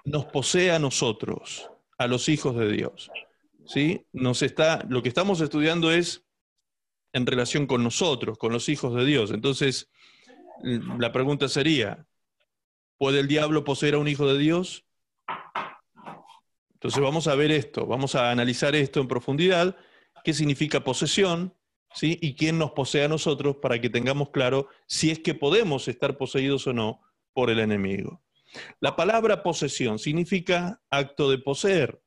[SPEAKER 1] nos posee a nosotros, a los hijos de Dios. ¿Sí? Nos está, lo que estamos estudiando es en relación con nosotros, con los hijos de Dios. Entonces, la pregunta sería, ¿Puede el diablo poseer a un hijo de Dios? Entonces vamos a ver esto, vamos a analizar esto en profundidad, qué significa posesión, ¿sí? Y quién nos posee a nosotros para que tengamos claro si es que podemos estar poseídos o no por el enemigo. La palabra posesión significa acto de poseer,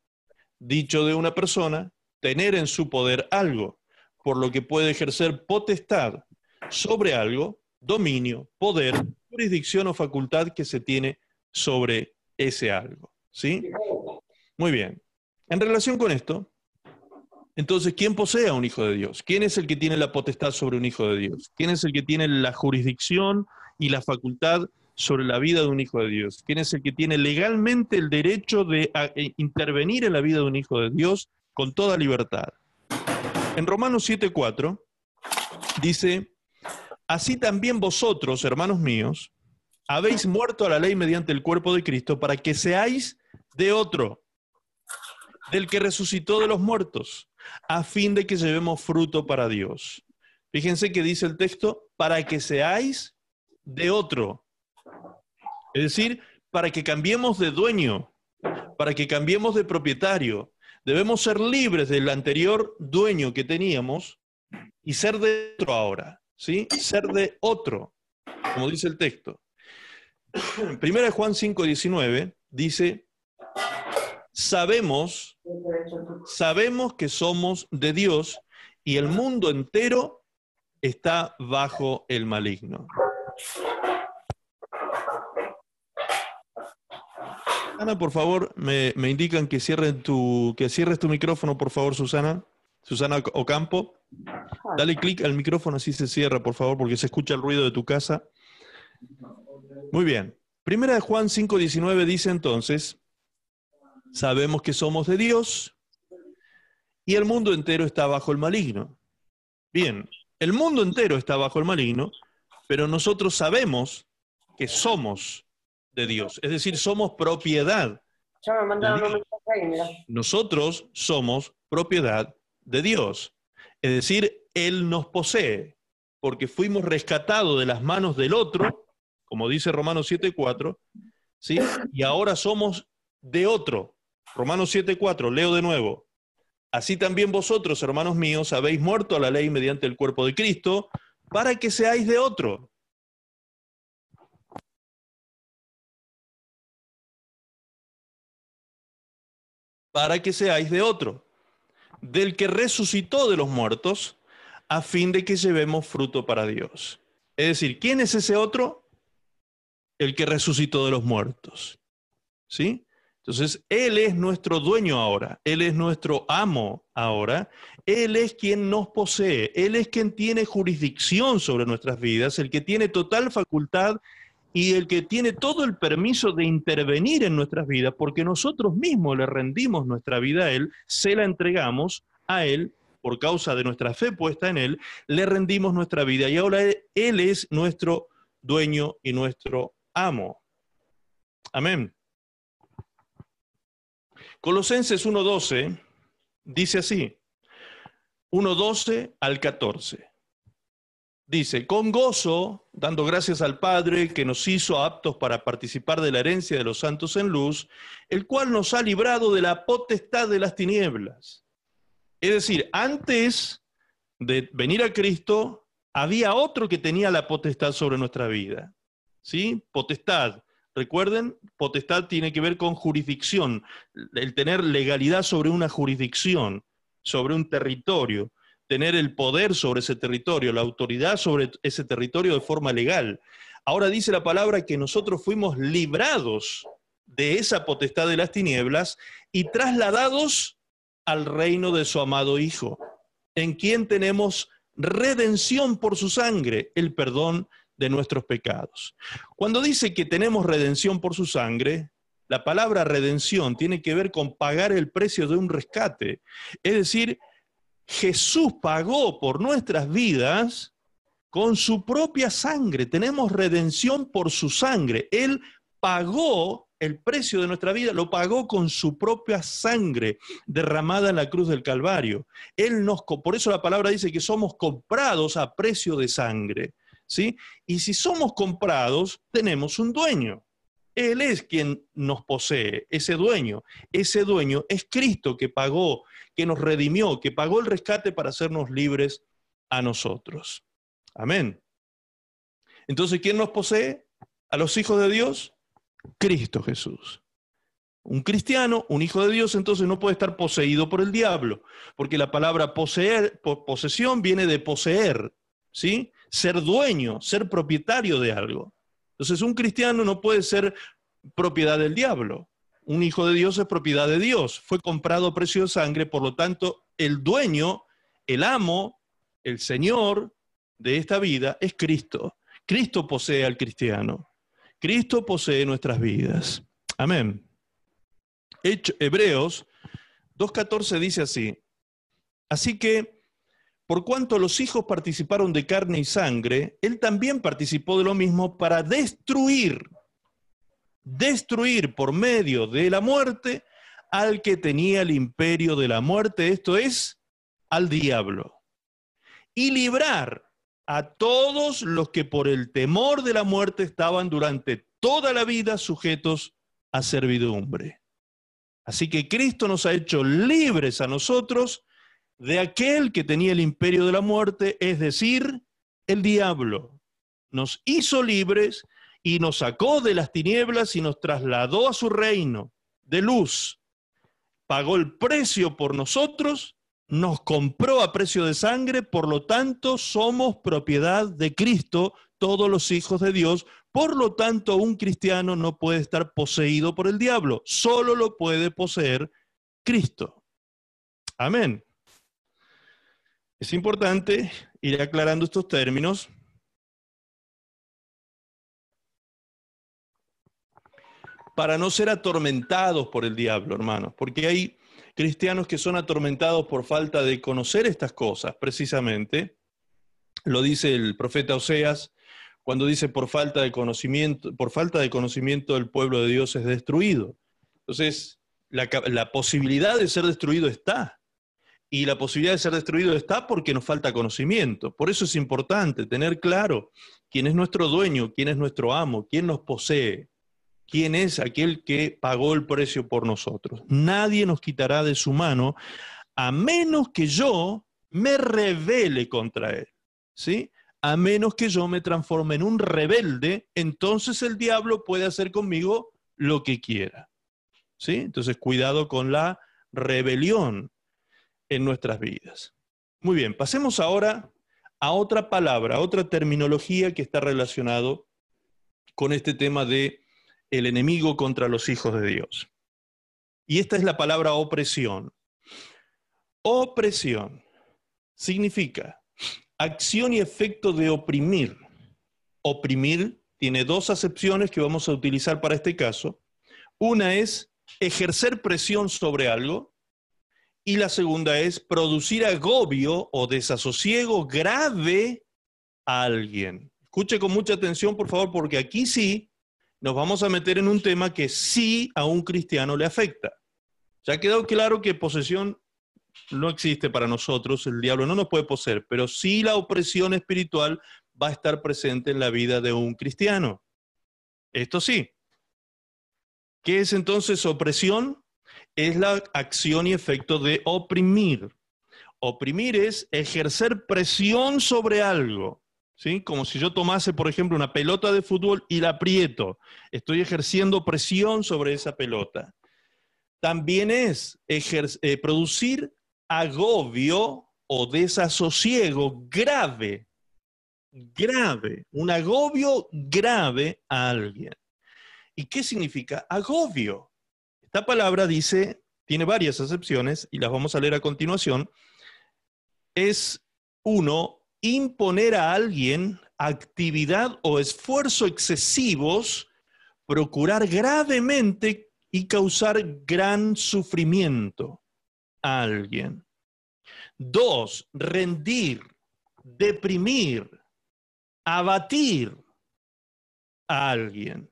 [SPEAKER 1] dicho de una persona, tener en su poder algo, por lo que puede ejercer potestad sobre algo, dominio, poder jurisdicción o facultad que se tiene sobre ese algo. ¿Sí? Muy bien. En relación con esto, entonces, ¿quién posee a un hijo de Dios? ¿Quién es el que tiene la potestad sobre un hijo de Dios? ¿Quién es el que tiene la jurisdicción y la facultad sobre la vida de un hijo de Dios? ¿Quién es el que tiene legalmente el derecho de eh, intervenir en la vida de un hijo de Dios con toda libertad? En Romanos 7:4 dice, así también vosotros, hermanos míos, habéis muerto a la ley mediante el cuerpo de Cristo para que seáis de otro, del que resucitó de los muertos, a fin de que llevemos fruto para Dios. Fíjense que dice el texto, para que seáis de otro. Es decir, para que cambiemos de dueño, para que cambiemos de propietario. Debemos ser libres del anterior dueño que teníamos y ser de otro ahora, ¿sí? Ser de otro, como dice el texto. Primera Juan 5, 19 dice, sabemos, sabemos que somos de Dios y el mundo entero está bajo el maligno. Susana, por favor, me, indican que, cierren tu, que cierres tu micrófono, por favor, Susana. Susana Ocampo. Dale clic al micrófono, así se cierra, por favor, porque se escucha el ruido de tu casa. Muy bien. Primera de Juan 5.19 dice entonces, sabemos que somos de Dios y el mundo entero está bajo el maligno. Bien, el mundo entero está bajo el maligno, pero nosotros sabemos que somos de Dios, es decir, somos propiedad. Nosotros somos propiedad de Dios, es decir, Él nos posee, porque fuimos rescatados de las manos del otro, como dice Romanos 7.4, ¿sí? y ahora somos de otro. Romanos 7.4, leo de nuevo. Así también vosotros, hermanos míos, habéis muerto a la ley mediante el cuerpo de Cristo, para que seáis de otro. Para que seáis de otro, del que resucitó de los muertos, a fin de que llevemos fruto para Dios. Es decir, ¿quién es ese otro? El que resucitó de los muertos. ¿Sí? Entonces, Él es nuestro dueño ahora, Él es nuestro amo ahora, Él es quien nos posee, Él es quien tiene jurisdicción sobre nuestras vidas, el que tiene total facultad y el que tiene todo el permiso de intervenir en nuestras vidas, porque nosotros mismos le rendimos nuestra vida a Él, se la entregamos a Él por causa de nuestra fe puesta en Él, le rendimos nuestra vida y ahora Él es nuestro dueño y nuestro amo. Amén. Colosenses 1.12 dice así, 1.12 al 14. Dice, con gozo, dando gracias al Padre que nos hizo aptos para participar de la herencia de los santos en luz, el cual nos ha librado de la potestad de las tinieblas. Es decir, antes de venir a Cristo, había otro que tenía la potestad sobre nuestra vida. ¿Sí? Potestad. Recuerden, potestad tiene que ver con jurisdicción, el tener legalidad sobre una jurisdicción, sobre un territorio, tener el poder sobre ese territorio, la autoridad sobre ese territorio de forma legal. Ahora dice la palabra que nosotros fuimos librados de esa potestad de las tinieblas y trasladados al reino de su amado Hijo, en quien tenemos redención por su sangre, el perdón de nuestros pecados. Cuando dice que tenemos redención por su sangre, la palabra redención tiene que ver con pagar el precio de un rescate. Es decir, Jesús pagó por nuestras vidas con su propia sangre. Tenemos redención por su sangre. Él pagó el precio de nuestra vida, lo pagó con su propia sangre derramada en la cruz del Calvario. Él nos, por eso la palabra dice que somos comprados a precio de sangre. ¿sí? Y si somos comprados, tenemos un dueño. Él es quien nos posee, ese dueño. Ese dueño es Cristo que pagó, que nos redimió, que pagó el rescate para hacernos libres a nosotros. Amén. Entonces, ¿quién nos posee? A los hijos de Dios, Cristo Jesús. Un cristiano, un hijo de Dios, entonces no puede estar poseído por el diablo, porque la palabra poseer, posesión viene de poseer, ¿sí? ser dueño, ser propietario de algo. Entonces un cristiano no puede ser propiedad del diablo. Un hijo de Dios es propiedad de Dios. Fue comprado a precio de sangre, por lo tanto, el dueño, el amo, el Señor de esta vida es Cristo. Cristo posee al cristiano. Cristo posee nuestras vidas. Amén. Hebreos 2.14 dice así, así que por cuanto los hijos participaron de carne y sangre, él también participó de lo mismo para destruir, destruir por medio de la muerte al que tenía el imperio de la muerte, esto es, al diablo, y librar a todos los que por el temor de la muerte estaban durante toda la vida sujetos a servidumbre. Así que Cristo nos ha hecho libres a nosotros de aquel que tenía el imperio de la muerte, es decir, el diablo. Nos hizo libres y nos sacó de las tinieblas y nos trasladó a su reino de luz. Pagó el precio por nosotros nos compró a precio de sangre, por lo tanto somos propiedad de Cristo, todos los hijos de Dios. Por lo tanto, un cristiano no puede estar poseído por el diablo, solo lo puede poseer Cristo. Amén. Es importante ir aclarando estos términos. Para no ser atormentados por el diablo, hermanos, porque hay cristianos que son atormentados por falta de conocer estas cosas, precisamente. Lo dice el profeta Oseas cuando dice por falta de conocimiento, por falta de conocimiento el pueblo de Dios es destruido. Entonces, la, la posibilidad de ser destruido está. Y la posibilidad de ser destruido está porque nos falta conocimiento. Por eso es importante tener claro quién es nuestro dueño, quién es nuestro amo, quién nos posee quién es aquel que pagó el precio por nosotros. Nadie nos quitará de su mano a menos que yo me revele contra él. ¿Sí? A menos que yo me transforme en un rebelde, entonces el diablo puede hacer conmigo lo que quiera. ¿Sí? Entonces, cuidado con la rebelión en nuestras vidas. Muy bien, pasemos ahora a otra palabra, a otra terminología que está relacionado con este tema de el enemigo contra los hijos de Dios. Y esta es la palabra opresión. Opresión significa acción y efecto de oprimir. Oprimir tiene dos acepciones que vamos a utilizar para este caso. Una es ejercer presión sobre algo y la segunda es producir agobio o desasosiego grave a alguien. Escuche con mucha atención, por favor, porque aquí sí nos vamos a meter en un tema que sí a un cristiano le afecta. Ya ha quedado claro que posesión no existe para nosotros, el diablo no nos puede poseer, pero sí la opresión espiritual va a estar presente en la vida de un cristiano. Esto sí. ¿Qué es entonces opresión? Es la acción y efecto de oprimir. Oprimir es ejercer presión sobre algo. Como si yo tomase, por ejemplo, una pelota de fútbol y la aprieto. Estoy ejerciendo presión sobre esa pelota. También es eh, producir agobio o desasosiego grave, grave, un agobio grave a alguien. ¿Y qué significa agobio? Esta palabra dice, tiene varias acepciones y las vamos a leer a continuación. Es uno, imponer a alguien actividad o esfuerzo excesivos, procurar gravemente y causar gran sufrimiento a alguien. Dos, rendir, deprimir, abatir a alguien.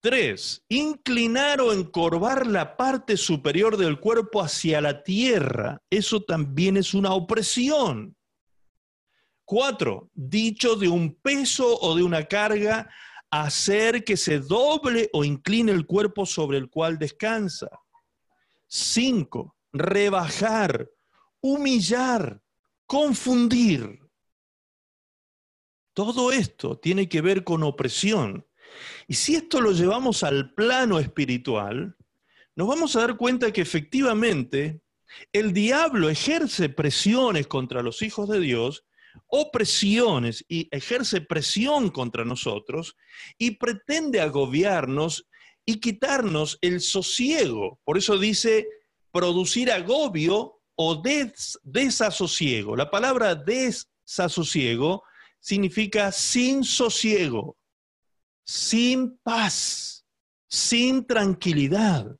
[SPEAKER 1] Tres, inclinar o encorvar la parte superior del cuerpo hacia la tierra. Eso también es una opresión. Cuatro, dicho de un peso o de una carga, hacer que se doble o incline el cuerpo sobre el cual descansa. Cinco, rebajar, humillar, confundir. Todo esto tiene que ver con opresión. Y si esto lo llevamos al plano espiritual, nos vamos a dar cuenta que efectivamente el diablo ejerce presiones contra los hijos de Dios opresiones y ejerce presión contra nosotros y pretende agobiarnos y quitarnos el sosiego. Por eso dice producir agobio o desasosiego. La palabra desasosiego significa sin sosiego, sin paz, sin tranquilidad.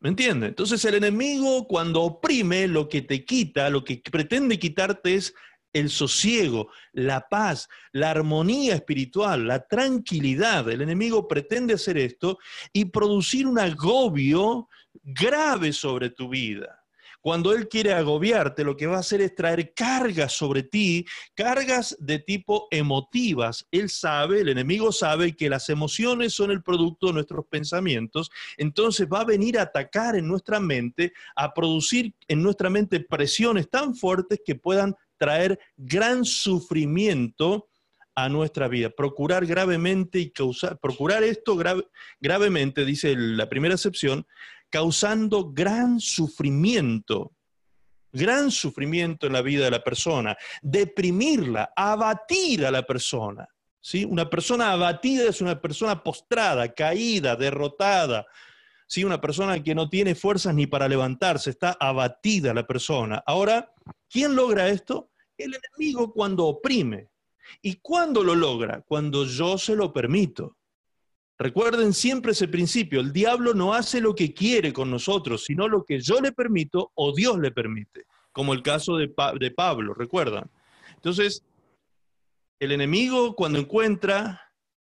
[SPEAKER 1] ¿Me entiendes? Entonces el enemigo cuando oprime lo que te quita, lo que pretende quitarte es el sosiego, la paz, la armonía espiritual, la tranquilidad. El enemigo pretende hacer esto y producir un agobio grave sobre tu vida. Cuando Él quiere agobiarte, lo que va a hacer es traer cargas sobre ti, cargas de tipo emotivas. Él sabe, el enemigo sabe que las emociones son el producto de nuestros pensamientos, entonces va a venir a atacar en nuestra mente, a producir en nuestra mente presiones tan fuertes que puedan traer gran sufrimiento a nuestra vida. Procurar gravemente y causar, procurar esto gravemente, dice la primera excepción, causando gran sufrimiento, gran sufrimiento en la vida de la persona, deprimirla, abatir a la persona. ¿sí? Una persona abatida es una persona postrada, caída, derrotada. ¿sí? Una persona que no tiene fuerzas ni para levantarse, está abatida la persona. Ahora, ¿quién logra esto? El enemigo cuando oprime. ¿Y cuándo lo logra? Cuando yo se lo permito. Recuerden siempre ese principio, el diablo no hace lo que quiere con nosotros, sino lo que yo le permito o Dios le permite, como el caso de, Pablo, recuerdan. Entonces, el enemigo cuando encuentra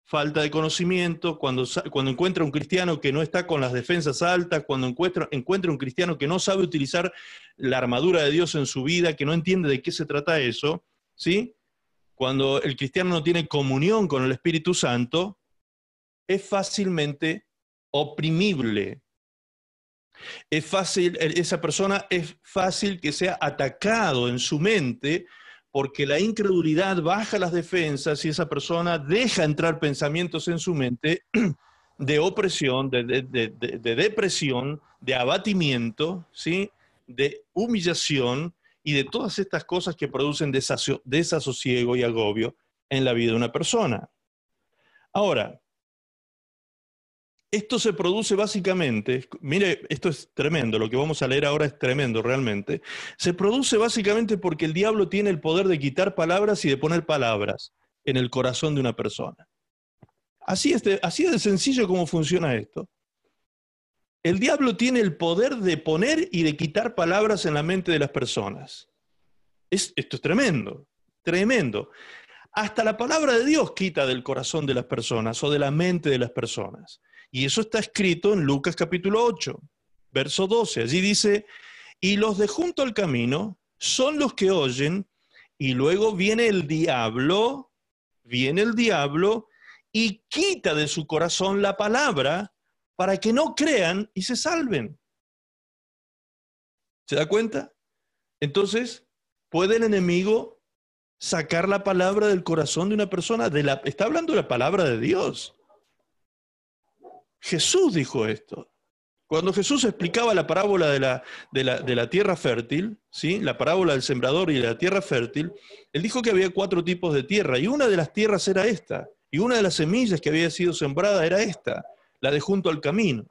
[SPEAKER 1] falta de conocimiento, cuando, cuando encuentra un cristiano que no está con las defensas altas, cuando encuentra, encuentra un cristiano que no sabe utilizar la armadura de Dios en su vida, que no entiende de qué se trata eso, ¿sí? Cuando el cristiano no tiene comunión con el Espíritu Santo, es fácilmente oprimible. Es fácil, esa persona es fácil que sea atacado en su mente porque la incredulidad baja las defensas y esa persona deja entrar pensamientos en su mente de opresión, de, depresión, de abatimiento, ¿sí? de humillación y de todas estas cosas que producen desasosiego y agobio en la vida de una persona. Ahora, esto se produce básicamente, mire, esto es tremendo, lo que vamos a leer ahora es tremendo realmente, se produce básicamente porque el diablo tiene el poder de quitar palabras y de poner palabras en el corazón de una persona. Así es de, así de sencillo como funciona esto. El diablo tiene el poder de poner y de quitar palabras en la mente de las personas. esto es tremendo, tremendo. Hasta la palabra de Dios quita del corazón de las personas o de la mente de las personas. Y eso está escrito en Lucas capítulo 8, verso 12. Allí dice, y los de junto al camino son los que oyen, y luego viene el diablo, viene el diablo y quita de su corazón la palabra para que no crean y se salven. ¿Se da cuenta? Entonces, ¿puede el enemigo sacar la palabra del corazón de una persona? De la, está hablando de la palabra de Dios. Jesús dijo esto. Cuando Jesús explicaba la parábola de la, de la, tierra fértil, ¿sí? la parábola del sembrador y de la tierra fértil, él dijo que había cuatro tipos de tierra y una de las tierras era esta, y una de las semillas que había sido sembrada era esta, la de junto al camino.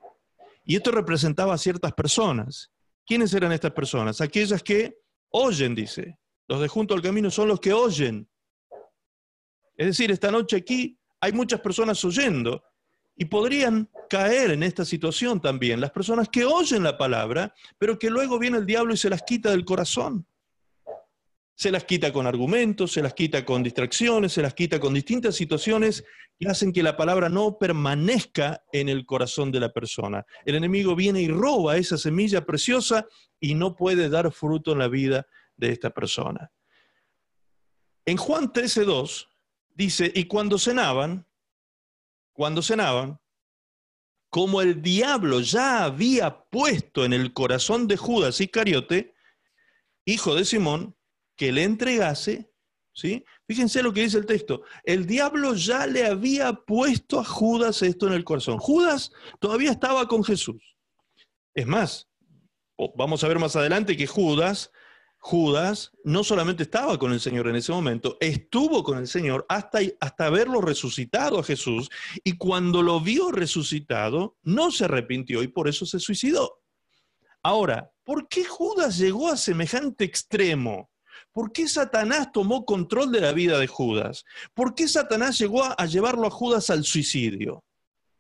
[SPEAKER 1] Y esto representaba a ciertas personas. ¿Quiénes eran estas personas? Aquellas que oyen, dice. Los de junto al camino son los que oyen. Es decir, esta noche aquí hay muchas personas oyendo, y podrían caer en esta situación también las personas que oyen la palabra, pero que luego viene el diablo y se las quita del corazón. Se las quita con argumentos, se las quita con distracciones, se las quita con distintas situaciones que hacen que la palabra no permanezca en el corazón de la persona. El enemigo viene y roba esa semilla preciosa y no puede dar fruto en la vida de esta persona. En Juan 13.2 dice, y cuando cenaban, cuando cenaban, como el diablo ya había puesto en el corazón de Judas Iscariote, hijo de Simón, que le entregase, ¿sí? Fíjense lo que dice el texto. El diablo ya le había puesto a Judas esto en el corazón. Judas todavía estaba con Jesús. Es más, vamos a ver más adelante que Judas Judas no solamente estaba con el Señor en ese momento, estuvo con el Señor hasta, hasta verlo resucitado a Jesús y cuando lo vio resucitado no se arrepintió y por eso se suicidó. Ahora, ¿por qué Judas llegó a semejante extremo? ¿Por qué Satanás tomó control de la vida de Judas? ¿Por qué Satanás llegó a, llevarlo a Judas al suicidio?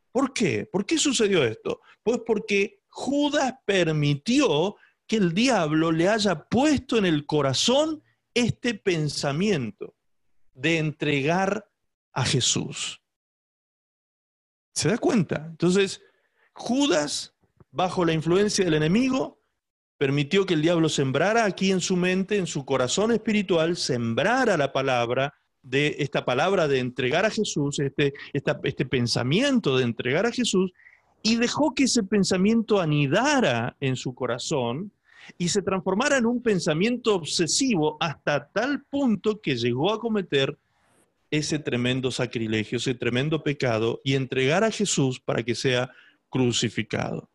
[SPEAKER 1] ¿Por qué? ¿Por qué sucedió esto? Pues porque Judas permitió que el diablo le haya puesto en el corazón este pensamiento de entregar a Jesús. ¿Se da cuenta? Entonces, Judas, bajo la influencia del enemigo, permitió que el diablo sembrara aquí en su mente, en su corazón espiritual, sembrara la palabra de esta palabra de entregar a Jesús, este, este pensamiento de entregar a Jesús, y dejó que ese pensamiento anidara en su corazón y se transformara en un pensamiento obsesivo hasta tal punto que llegó a cometer ese tremendo sacrilegio, ese tremendo pecado y entregar a Jesús para que sea crucificado.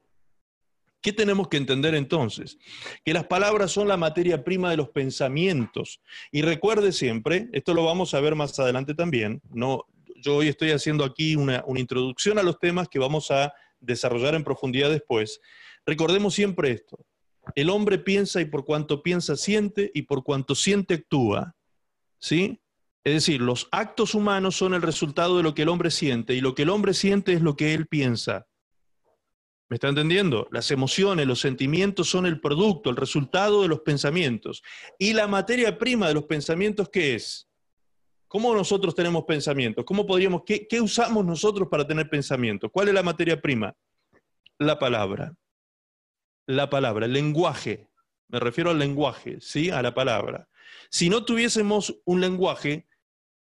[SPEAKER 1] ¿Qué tenemos que entender entonces? Que las palabras son la materia prima de los pensamientos. Y recuerde siempre, esto lo vamos a ver más adelante también, no, yo hoy estoy haciendo aquí una, una introducción a los temas que vamos a desarrollar en profundidad después. Recordemos siempre esto, el hombre piensa y por cuanto piensa siente y por cuanto siente actúa. ¿Sí? Es decir, los actos humanos son el resultado de lo que el hombre siente y lo que el hombre siente es lo que él piensa. ¿Me está entendiendo? Las emociones, los sentimientos son el producto, el resultado de los pensamientos. ¿Y la materia prima de los pensamientos qué es? ¿Cómo nosotros tenemos pensamientos? ¿Cómo podríamos, qué, usamos nosotros para tener pensamientos? ¿Cuál es la materia prima? La palabra. La palabra, el lenguaje. Me refiero al lenguaje, ¿sí? A la palabra. Si no tuviésemos un lenguaje,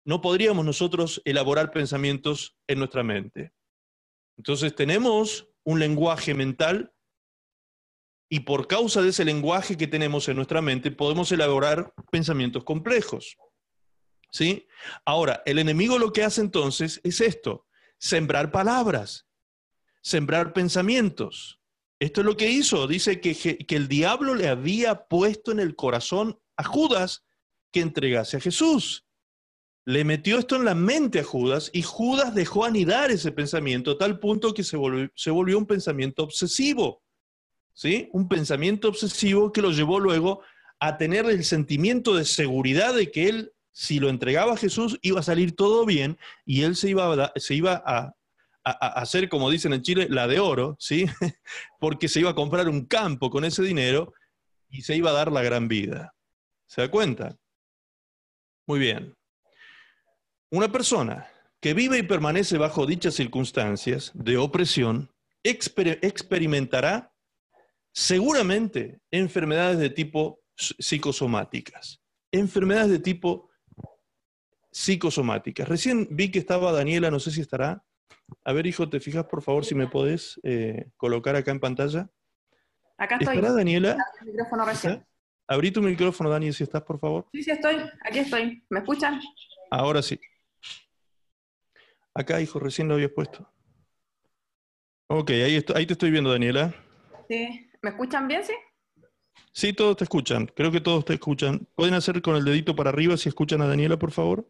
[SPEAKER 1] no podríamos nosotros elaborar pensamientos en nuestra mente. Entonces tenemos un lenguaje mental y por causa de ese lenguaje que tenemos en nuestra mente podemos elaborar pensamientos complejos. ¿Sí? Ahora, el enemigo lo que hace entonces es esto, sembrar palabras, sembrar pensamientos. Esto es lo que hizo. Dice que, que el diablo le había puesto en el corazón a Judas que entregase a Jesús le metió esto en la mente a Judas y Judas dejó anidar ese pensamiento a tal punto que se volvió, un pensamiento obsesivo. ¿Sí? Un pensamiento obsesivo que lo llevó luego a tener el sentimiento de seguridad de que él, si lo entregaba a Jesús, iba a salir todo bien y él se iba a, se iba a, hacer, como dicen en Chile, la de oro, ¿sí? Porque se iba a comprar un campo con ese dinero y se iba a dar la gran vida. ¿Se da cuenta? Muy bien. Una persona que vive y permanece bajo dichas circunstancias de opresión experimentará seguramente enfermedades de tipo psicosomáticas. Enfermedades de tipo psicosomáticas. Recién vi que estaba Daniela, no sé si estará. A ver, hijo, ¿te fijas por favor si me podés eh, colocar acá en pantalla?
[SPEAKER 2] Acá estoy.
[SPEAKER 1] ¿Estará Daniela?
[SPEAKER 2] micrófono recién.
[SPEAKER 1] Abrí tu micrófono, Dani, si estás, por favor.
[SPEAKER 2] Sí, sí, estoy. Aquí estoy. ¿Me escuchan?
[SPEAKER 1] Ahora sí. Acá, hijo, recién lo habías puesto. Ok, ahí, ahí te estoy viendo, Daniela.
[SPEAKER 2] Sí. ¿Me escuchan bien, sí?
[SPEAKER 1] Sí, todos te escuchan. Creo que todos te escuchan. ¿Pueden hacer con el dedito para arriba si escuchan a Daniela, por favor?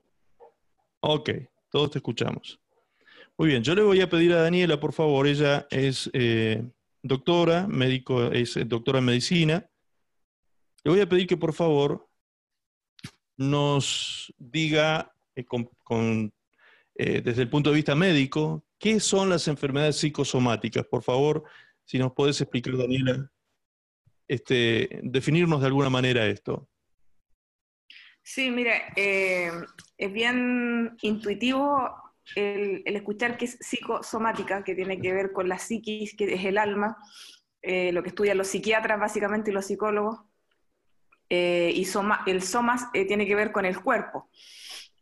[SPEAKER 1] Ok, todos te escuchamos. Muy bien, yo le voy a pedir a Daniela, por favor, ella es eh, doctora, médico, es eh, doctora en medicina. Le voy a pedir que por favor nos diga eh, desde el punto de vista médico, ¿qué son las enfermedades psicosomáticas? Por favor, si nos podés explicar, Daniela, este, definirnos de alguna manera esto.
[SPEAKER 2] Sí, mire, eh, es bien intuitivo el, escuchar que es psicosomática, que tiene que ver con la psiquis, que es el alma, eh, lo que estudian los psiquiatras básicamente y los psicólogos, y el somas tiene que ver con el cuerpo.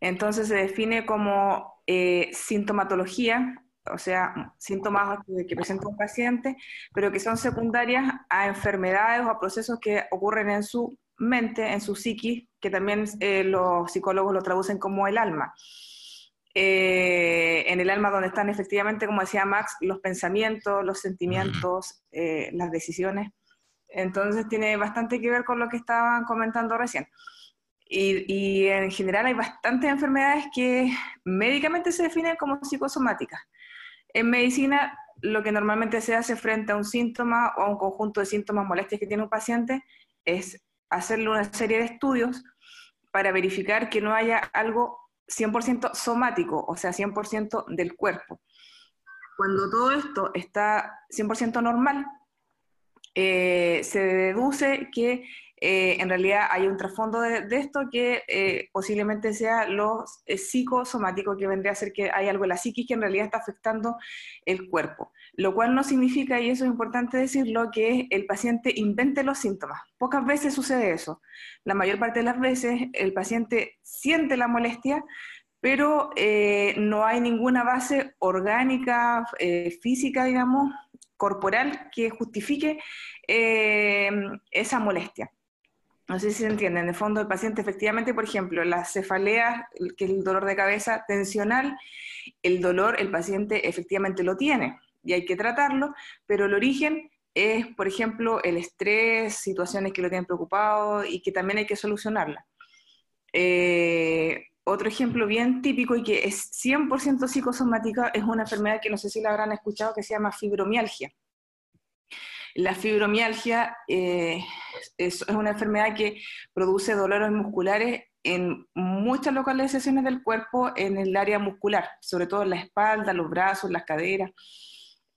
[SPEAKER 2] Entonces se define como eh, sintomatología, o sea, síntomas que presenta un paciente, pero que son secundarias a enfermedades o a procesos que ocurren en su mente, en su psiquis, que también eh, los psicólogos lo traducen como el alma. Eh, en el alma donde están efectivamente, como decía Max, los pensamientos, los sentimientos, las decisiones. Entonces tiene bastante que ver con lo que estaban comentando recién. Y, en general hay bastantes enfermedades que médicamente se definen como psicosomáticas. En medicina, lo que normalmente se hace frente a un síntoma o a un conjunto de síntomas molestias que tiene un paciente es hacerle una serie de estudios para verificar que no haya algo 100% somático, o sea, 100% del cuerpo. Cuando todo esto está 100% normal, eh, se deduce que eh, en realidad hay un trasfondo de, esto que eh, posiblemente sea lo psicosomático, que vendría a ser que hay algo en la psiquis que en realidad está afectando el cuerpo. Lo cual no significa, y eso es importante decirlo, que el paciente invente los síntomas. Pocas veces sucede eso. La mayor parte de las veces el paciente siente la molestia, pero no hay ninguna base orgánica, física, digamos, corporal que justifique eh, esa molestia. No sé si se entiende. En el fondo, el paciente efectivamente, por ejemplo, la cefalea, que es el dolor de cabeza tensional, el dolor el paciente efectivamente lo tiene y hay que tratarlo, pero el origen es, por ejemplo, el estrés, situaciones que lo tienen preocupado y que también hay que solucionarla. Eh, otro ejemplo bien típico y que es 100% psicosomática es una enfermedad que no sé si la habrán escuchado que se llama fibromialgia. La fibromialgia eh, es, una enfermedad que produce dolores musculares en muchas localizaciones del cuerpo en el área muscular, sobre todo en la espalda, los brazos, las caderas.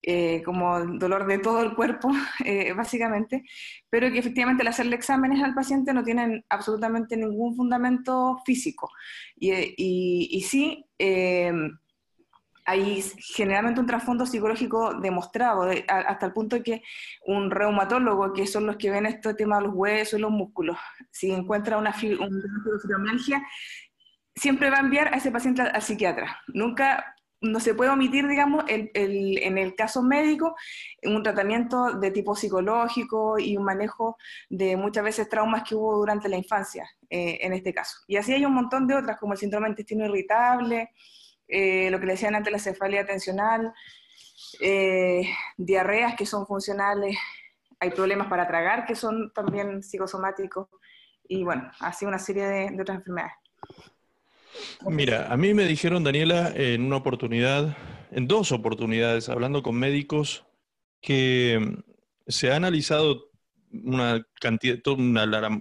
[SPEAKER 2] Eh, como dolor de todo el cuerpo, eh, básicamente, pero que efectivamente al hacerle exámenes al paciente no tienen absolutamente ningún fundamento físico. Y, y, sí, eh, hay generalmente un trasfondo psicológico demostrado, hasta el punto de que un reumatólogo, que son los que ven este tema de los huesos y los músculos, si encuentra una, fibromialgia, siempre va a enviar a ese paciente al psiquiatra. Nunca no se puede omitir, digamos, el, en el caso médico, un tratamiento de tipo psicológico y un manejo de muchas veces traumas que hubo durante la infancia, eh, en este caso. Y así hay un montón de otras, como el síndrome de intestino irritable, eh, lo que le decían antes, la cefalea tensional, eh, diarreas que son funcionales, hay problemas para tragar que son también psicosomáticos, y bueno, así una serie de otras enfermedades.
[SPEAKER 1] Mira, a mí me dijeron, Daniela, en una oportunidad, en dos oportunidades, hablando con médicos, que mm, se ha analizado una cantidad,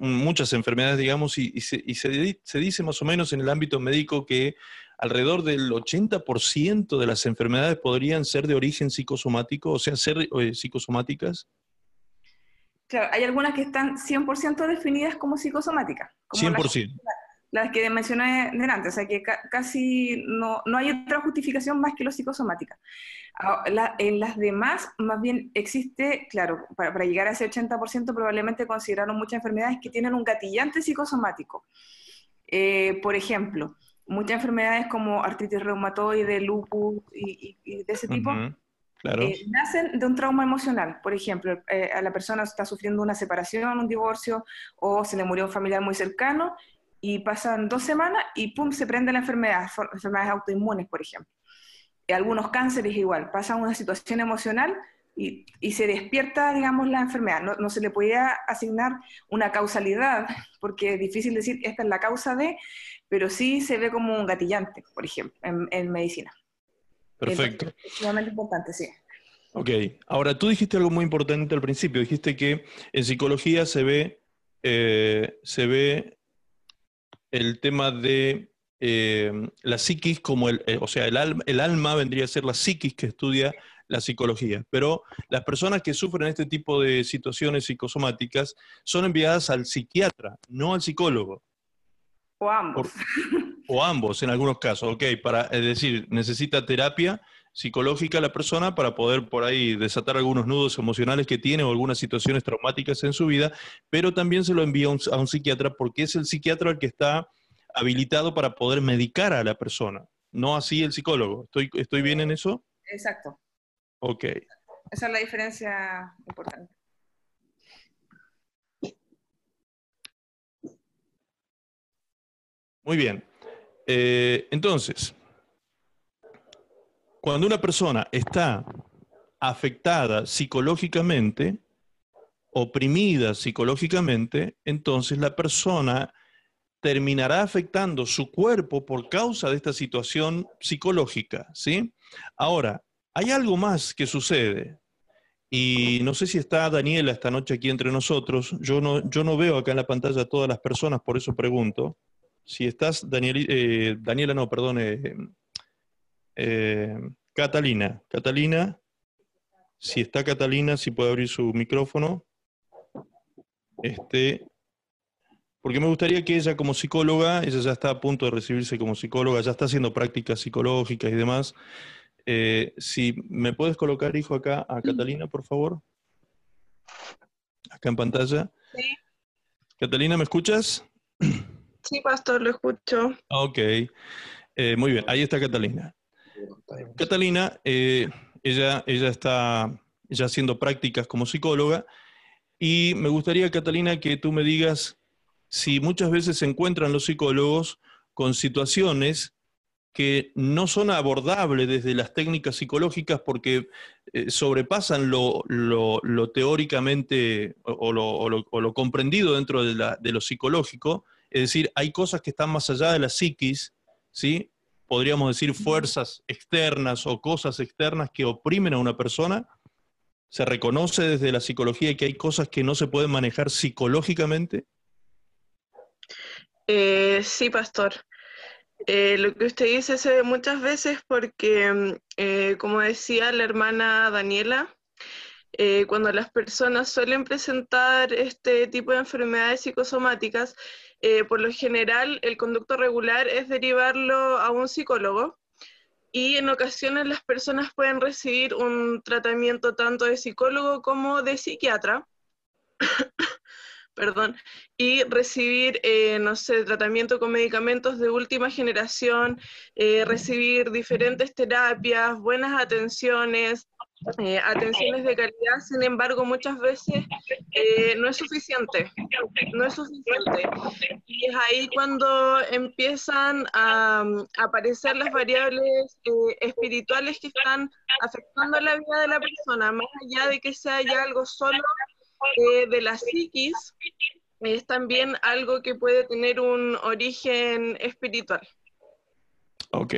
[SPEAKER 1] muchas enfermedades, digamos, y, se, dice más o menos en el ámbito médico que alrededor del 80% de las enfermedades podrían ser de origen psicosomático, o sea, ser eh, psicosomáticas.
[SPEAKER 2] Claro, hay algunas que están 100% definidas como psicosomáticas.
[SPEAKER 1] 100%
[SPEAKER 2] las que mencioné delante, o sea que casi no, no, hay otra justificación más que lo psicosomática. Ah, en las demás, más bien existe, claro, para, para llegar a ese 80% probablemente consideraron muchas enfermedades que tienen un gatillante psicosomático. Eh, por ejemplo, muchas enfermedades como artritis reumatoide, lupus y, de ese tipo,
[SPEAKER 1] Claro.
[SPEAKER 2] Eh, nacen de un trauma emocional. Por ejemplo, eh, a la persona está sufriendo una separación, un divorcio, o se le murió un familiar muy cercano, y pasan dos semanas y pum, se prende la enfermedad, enfermedades autoinmunes, por ejemplo. Y algunos cánceres igual, pasan una situación emocional y, y se despierta, digamos, la enfermedad. No, no, se le podía asignar una causalidad, porque es difícil decir esta es la causa de, pero sí se ve como un gatillante, por ejemplo, en, en medicina.
[SPEAKER 1] Perfecto.
[SPEAKER 2] Es importante, sí.
[SPEAKER 1] Ok, ahora tú dijiste algo muy importante al principio, dijiste que en psicología se ve, eh, se ve el tema de eh, la psiquis como el, eh, o sea, el alma, el alma vendría a ser la psiquis que estudia la psicología, pero las personas que sufren este tipo de situaciones psicosomáticas son enviadas al psiquiatra, no al psicólogo.
[SPEAKER 2] O ambos.
[SPEAKER 1] o ambos en algunos casos, ok, para, es decir, necesita terapia psicológica la persona para poder por ahí desatar algunos nudos emocionales que tiene o algunas situaciones traumáticas en su vida, pero también se lo envía a un psiquiatra porque es el psiquiatra el que está habilitado para poder medicar a la persona, no así el psicólogo. ¿Estoy, estoy bien en eso?
[SPEAKER 2] Exacto.
[SPEAKER 1] Ok.
[SPEAKER 2] Esa es la diferencia importante.
[SPEAKER 1] Muy bien. Eh, entonces, cuando una persona está afectada psicológicamente oprimida psicológicamente, entonces la persona terminará afectando su cuerpo por causa de esta situación psicológica, ¿sí? Ahora, hay algo más que sucede. Y no sé si está Daniela esta noche aquí entre nosotros. Yo no, yo no veo acá en la pantalla a todas las personas, por eso pregunto. Si estás, eh, Daniela, no, perdón, eh, eh, Catalina. Catalina, si está Catalina, si puede abrir su micrófono. Este, porque me gustaría que ella como psicóloga, ella ya está a punto de recibirse como psicóloga, ya está haciendo prácticas psicológicas y demás. Eh, si me puedes colocar, hijo, acá a Catalina, por favor. Acá en pantalla. Sí. Catalina, ¿me escuchas?
[SPEAKER 3] Sí, pastor, lo escucho.
[SPEAKER 1] Ok. Eh, muy bien, ahí está Catalina. Catalina, eh, ella, ella está ya haciendo prácticas como psicóloga y me gustaría, Catalina, que tú me digas si muchas veces se encuentran los psicólogos con situaciones que no son abordables desde las técnicas psicológicas porque eh, sobrepasan lo, teóricamente o, lo, comprendido dentro de, lo psicológico. Es decir, hay cosas que están más allá de la psiquis, ¿sí? Podríamos decir fuerzas externas o cosas externas que oprimen a una persona. Se reconoce desde la psicología que hay cosas que no se pueden manejar psicológicamente.
[SPEAKER 3] Eh, sí, pastor. Eh, lo que usted dice se ve muchas veces porque, eh, como decía la hermana Daniela, cuando las personas suelen presentar este tipo de enfermedades psicosomáticas, por lo general el conducto regular es derivarlo a un psicólogo y en ocasiones las personas pueden recibir un tratamiento tanto de psicólogo como de psiquiatra. perdón, y recibir, eh, no sé, tratamiento con medicamentos de última generación, eh, recibir diferentes terapias, buenas atenciones, eh, atenciones de calidad, sin embargo, muchas veces no es suficiente, no es suficiente. Y es ahí cuando empiezan a, a aparecer las variables espirituales que están afectando la vida de la persona, más allá de que sea ya algo solo eh, de la psiquis es también algo que puede tener un origen espiritual.
[SPEAKER 1] Ok,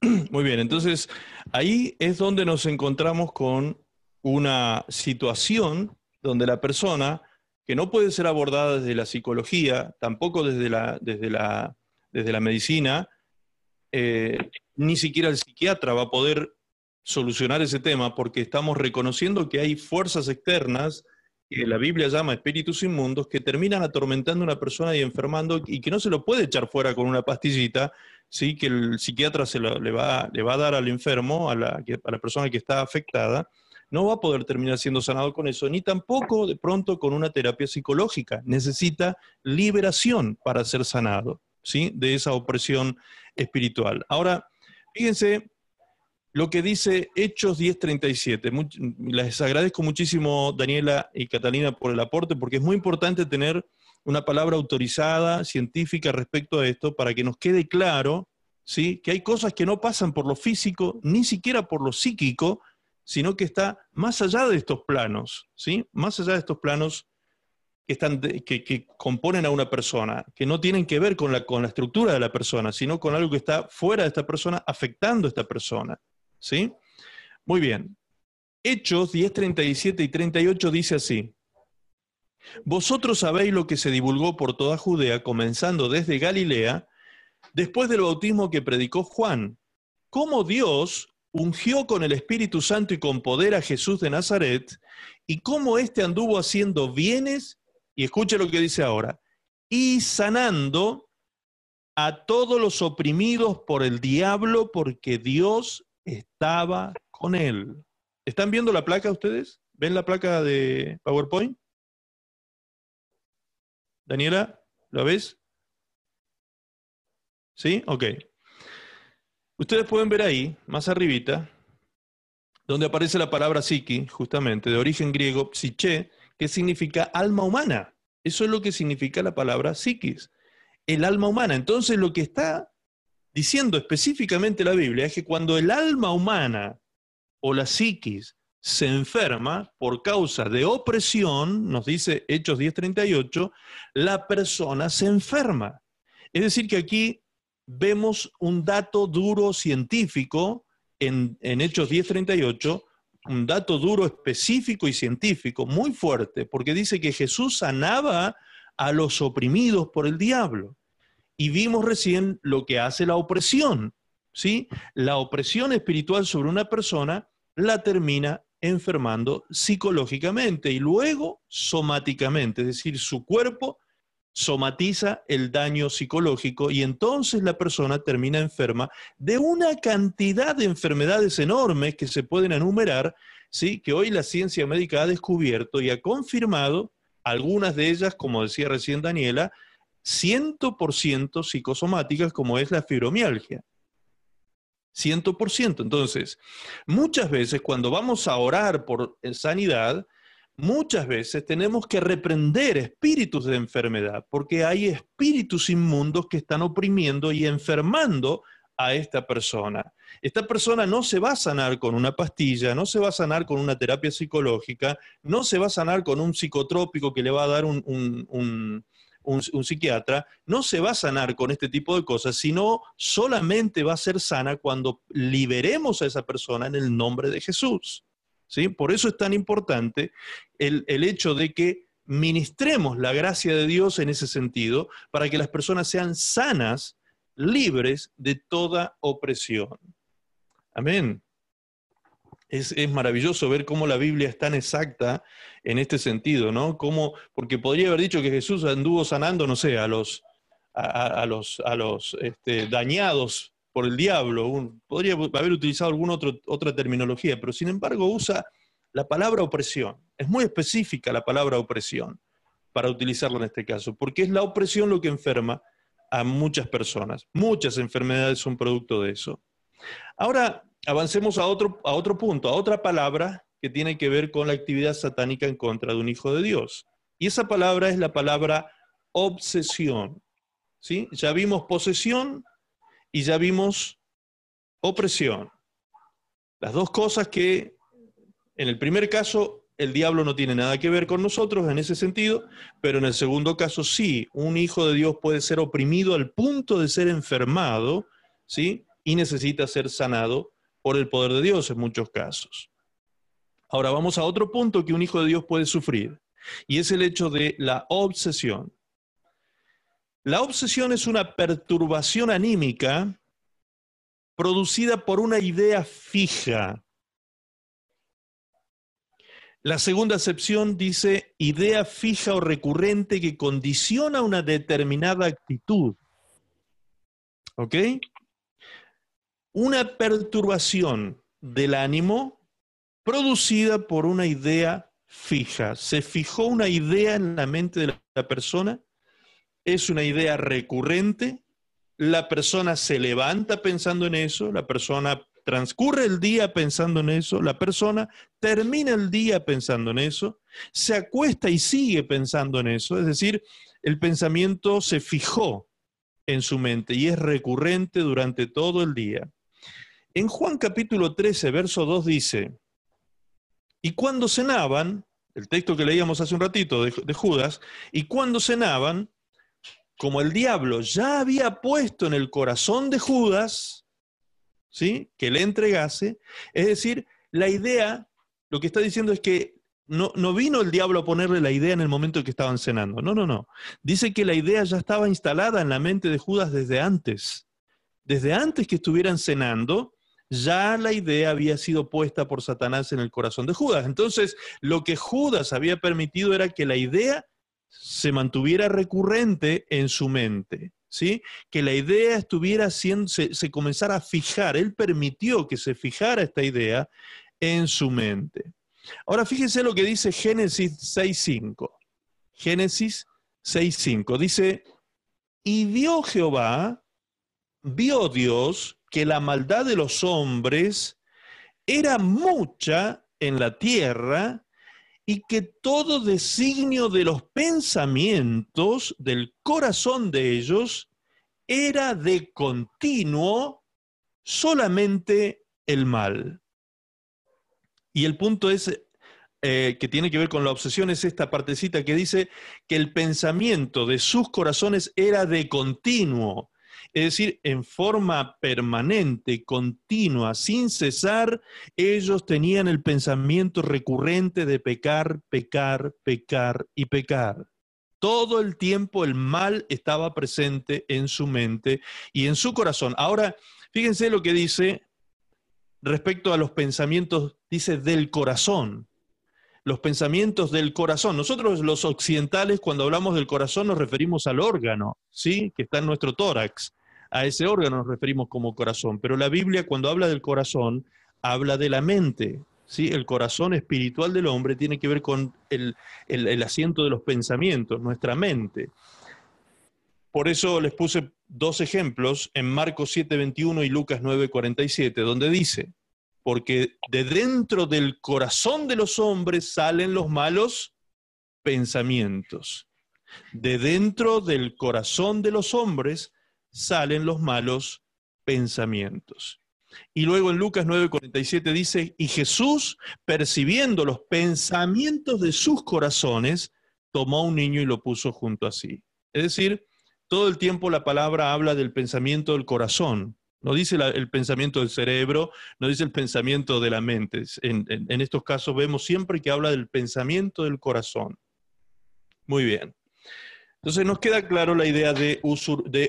[SPEAKER 1] muy bien, entonces ahí es donde nos encontramos con una situación donde la persona, que no puede ser abordada desde la psicología, tampoco desde la, desde la, desde la medicina, eh, ni siquiera el psiquiatra va a poder solucionar ese tema porque estamos reconociendo que hay fuerzas externas que la Biblia llama espíritus inmundos, que terminan atormentando a una persona y enfermando y que no se lo puede echar fuera con una pastillita, ¿sí? que el psiquiatra se le, va, le va a dar al enfermo, a la, la persona que está afectada, no va a poder terminar siendo sanado con eso, ni tampoco de pronto con una terapia psicológica. Necesita liberación para ser sanado ¿sí? de esa opresión espiritual. Ahora, fíjense, lo que dice Hechos 10:37. Les agradezco muchísimo, Daniela y Catalina, por el aporte, porque es muy importante tener una palabra autorizada, científica respecto a esto, para que nos quede claro ¿sí? que hay cosas que no pasan por lo físico, ni siquiera por lo psíquico, sino que está más allá de estos planos, ¿sí? más allá de estos planos que, están que, componen a una persona, que no tienen que ver con la, con la estructura de la persona, sino con algo que está fuera de esta persona, afectando a esta persona. ¿Sí? Muy bien. Hechos 10, 37 y 38 dice así. Vosotros sabéis lo que se divulgó por toda Judea, comenzando desde Galilea, después del bautismo que predicó Juan, cómo Dios ungió con el Espíritu Santo y con poder a Jesús de Nazaret, y cómo éste anduvo haciendo bienes, y escuche lo que dice ahora, y sanando a todos los oprimidos por el diablo, porque Dios estaba con él. ¿Están viendo la placa ustedes? ¿Ven la placa de PowerPoint? Daniela, ¿la ves? ¿Sí? Ok. Ustedes pueden ver ahí, más arribita, donde aparece la palabra psiqui, justamente, de origen griego, psiche, que significa alma humana. Eso es lo que significa la palabra psiquis, el alma humana. Entonces, lo que está diciendo específicamente la Biblia es que cuando el alma humana o la psiquis se enferma por causa de opresión, nos dice Hechos 10:38, la persona se enferma. Es decir, que aquí vemos un dato duro científico en, Hechos 10:38, un dato duro específico y científico muy fuerte, porque dice que Jesús sanaba a los oprimidos por el diablo. Y vimos recién lo que hace la opresión, ¿sí? La opresión espiritual sobre una persona la termina enfermando psicológicamente y luego somáticamente, es decir, su cuerpo somatiza el daño psicológico y entonces la persona termina enferma de una cantidad de enfermedades enormes que se pueden enumerar, ¿sí? que hoy la ciencia médica ha descubierto y ha confirmado, algunas de ellas, como decía recién Daniela, 100% psicosomáticas como es la fibromialgia. 100%. Entonces, muchas veces cuando vamos a orar por sanidad, muchas veces tenemos que reprender espíritus de enfermedad, porque hay espíritus inmundos que están oprimiendo y enfermando a esta persona. Esta persona no se va a sanar con una pastilla, no se va a sanar con una terapia psicológica, no se va a sanar con un psicotrópico que le va a dar un un, psiquiatra, no se va a sanar con este tipo de cosas, sino solamente va a ser sana cuando liberemos a esa persona en el nombre de Jesús. ¿sí? Por eso es tan importante el, el hecho de que ministremos la gracia de Dios en ese sentido, para que las personas sean sanas, libres de toda opresión. Amén. Es, maravilloso ver cómo la Biblia es tan exacta en este sentido, ¿no? porque podría haber dicho que Jesús anduvo sanando, no sé, a los, a, los, a los este, dañados por el diablo. podría haber utilizado alguna otra terminología, pero sin embargo usa la palabra opresión. Es muy específica la palabra opresión para utilizarlo en este caso, porque es la opresión lo que enferma a muchas personas. Muchas enfermedades son producto de eso. Ahora, avancemos a otro, a otro punto, a otra palabra que tiene que ver con la actividad satánica en contra de un hijo de Dios. Y esa palabra es la palabra obsesión. ¿sí? Ya vimos posesión y ya vimos opresión. Las dos cosas que en el primer caso el diablo no tiene nada que ver con nosotros en ese sentido, pero en el segundo caso sí, un hijo de Dios puede ser oprimido al punto de ser enfermado, ¿sí? Y necesita ser sanado por el poder de Dios en muchos casos. Ahora vamos a otro punto que un hijo de Dios puede sufrir, y es el hecho de la obsesión. La obsesión es una perturbación anímica producida por una idea fija. La segunda acepción dice idea fija o recurrente que condiciona una determinada actitud. ¿Ok? Una perturbación del ánimo producida por una idea fija. Se fijó una idea en la mente de la persona, es una idea recurrente, la persona se levanta pensando en eso, la persona transcurre el día pensando en eso, la persona termina el día pensando en eso, se acuesta y sigue pensando en eso, es decir, el pensamiento se fijó en su mente y es recurrente durante todo el día. En Juan capítulo 13, verso 2 dice, y cuando cenaban, el texto que leíamos hace un ratito de, de Judas, y cuando cenaban, como el diablo ya había puesto en el corazón de Judas, ¿sí? Que le entregase, es decir, la idea, lo que está diciendo es que no, no, vino el diablo a ponerle la idea en el momento en que estaban cenando. No, no, no. Dice que la idea ya estaba instalada en la mente de Judas desde antes. Desde antes que estuvieran cenando, ya la idea había sido puesta por Satanás en el corazón de Judas. Entonces, lo que Judas había permitido era que la idea se mantuviera recurrente en su mente, ¿sí? Que la idea estuviera siendo, se, se comenzara a fijar. Él permitió que se fijara esta idea en su mente. Ahora fíjense lo que dice Génesis 6.5. Génesis 6.5 dice, y vio Jehová, vio Dios que la maldad de los hombres era mucha en la tierra y que todo designio de los pensamientos del corazón de ellos era de continuo solamente el mal. Y el punto es eh, que tiene que ver con la obsesión es esta partecita que dice que el pensamiento de sus corazones era de continuo, es decir, en forma permanente, continua, sin cesar, ellos tenían el pensamiento recurrente de pecar, pecar, pecar y pecar. Todo el tiempo el mal estaba presente en su mente y en su corazón. Ahora, fíjense lo que dice respecto a los pensamientos, dice del corazón los pensamientos del corazón. Nosotros los occidentales cuando hablamos del corazón nos referimos al órgano, ¿sí? Que está en nuestro tórax. A ese órgano nos referimos como corazón, pero la Biblia cuando habla del corazón habla de la mente, ¿sí? El corazón espiritual del hombre tiene que ver con el, asiento de los pensamientos, nuestra mente. Por eso les puse dos ejemplos en Marcos 7:21 y Lucas 9:47, donde dice, porque de dentro del corazón de los hombres salen los malos pensamientos. De dentro del corazón de los hombres salen los malos pensamientos. Y luego en Lucas 9:47 dice, y Jesús, percibiendo los pensamientos de sus corazones, tomó a un niño y lo puso junto a sí. Es decir, todo el tiempo la palabra habla del pensamiento del corazón. No dice el pensamiento del cerebro, no dice el pensamiento de la mente. En, estos casos vemos siempre que habla del pensamiento del corazón. Muy bien. Entonces nos queda claro la idea de,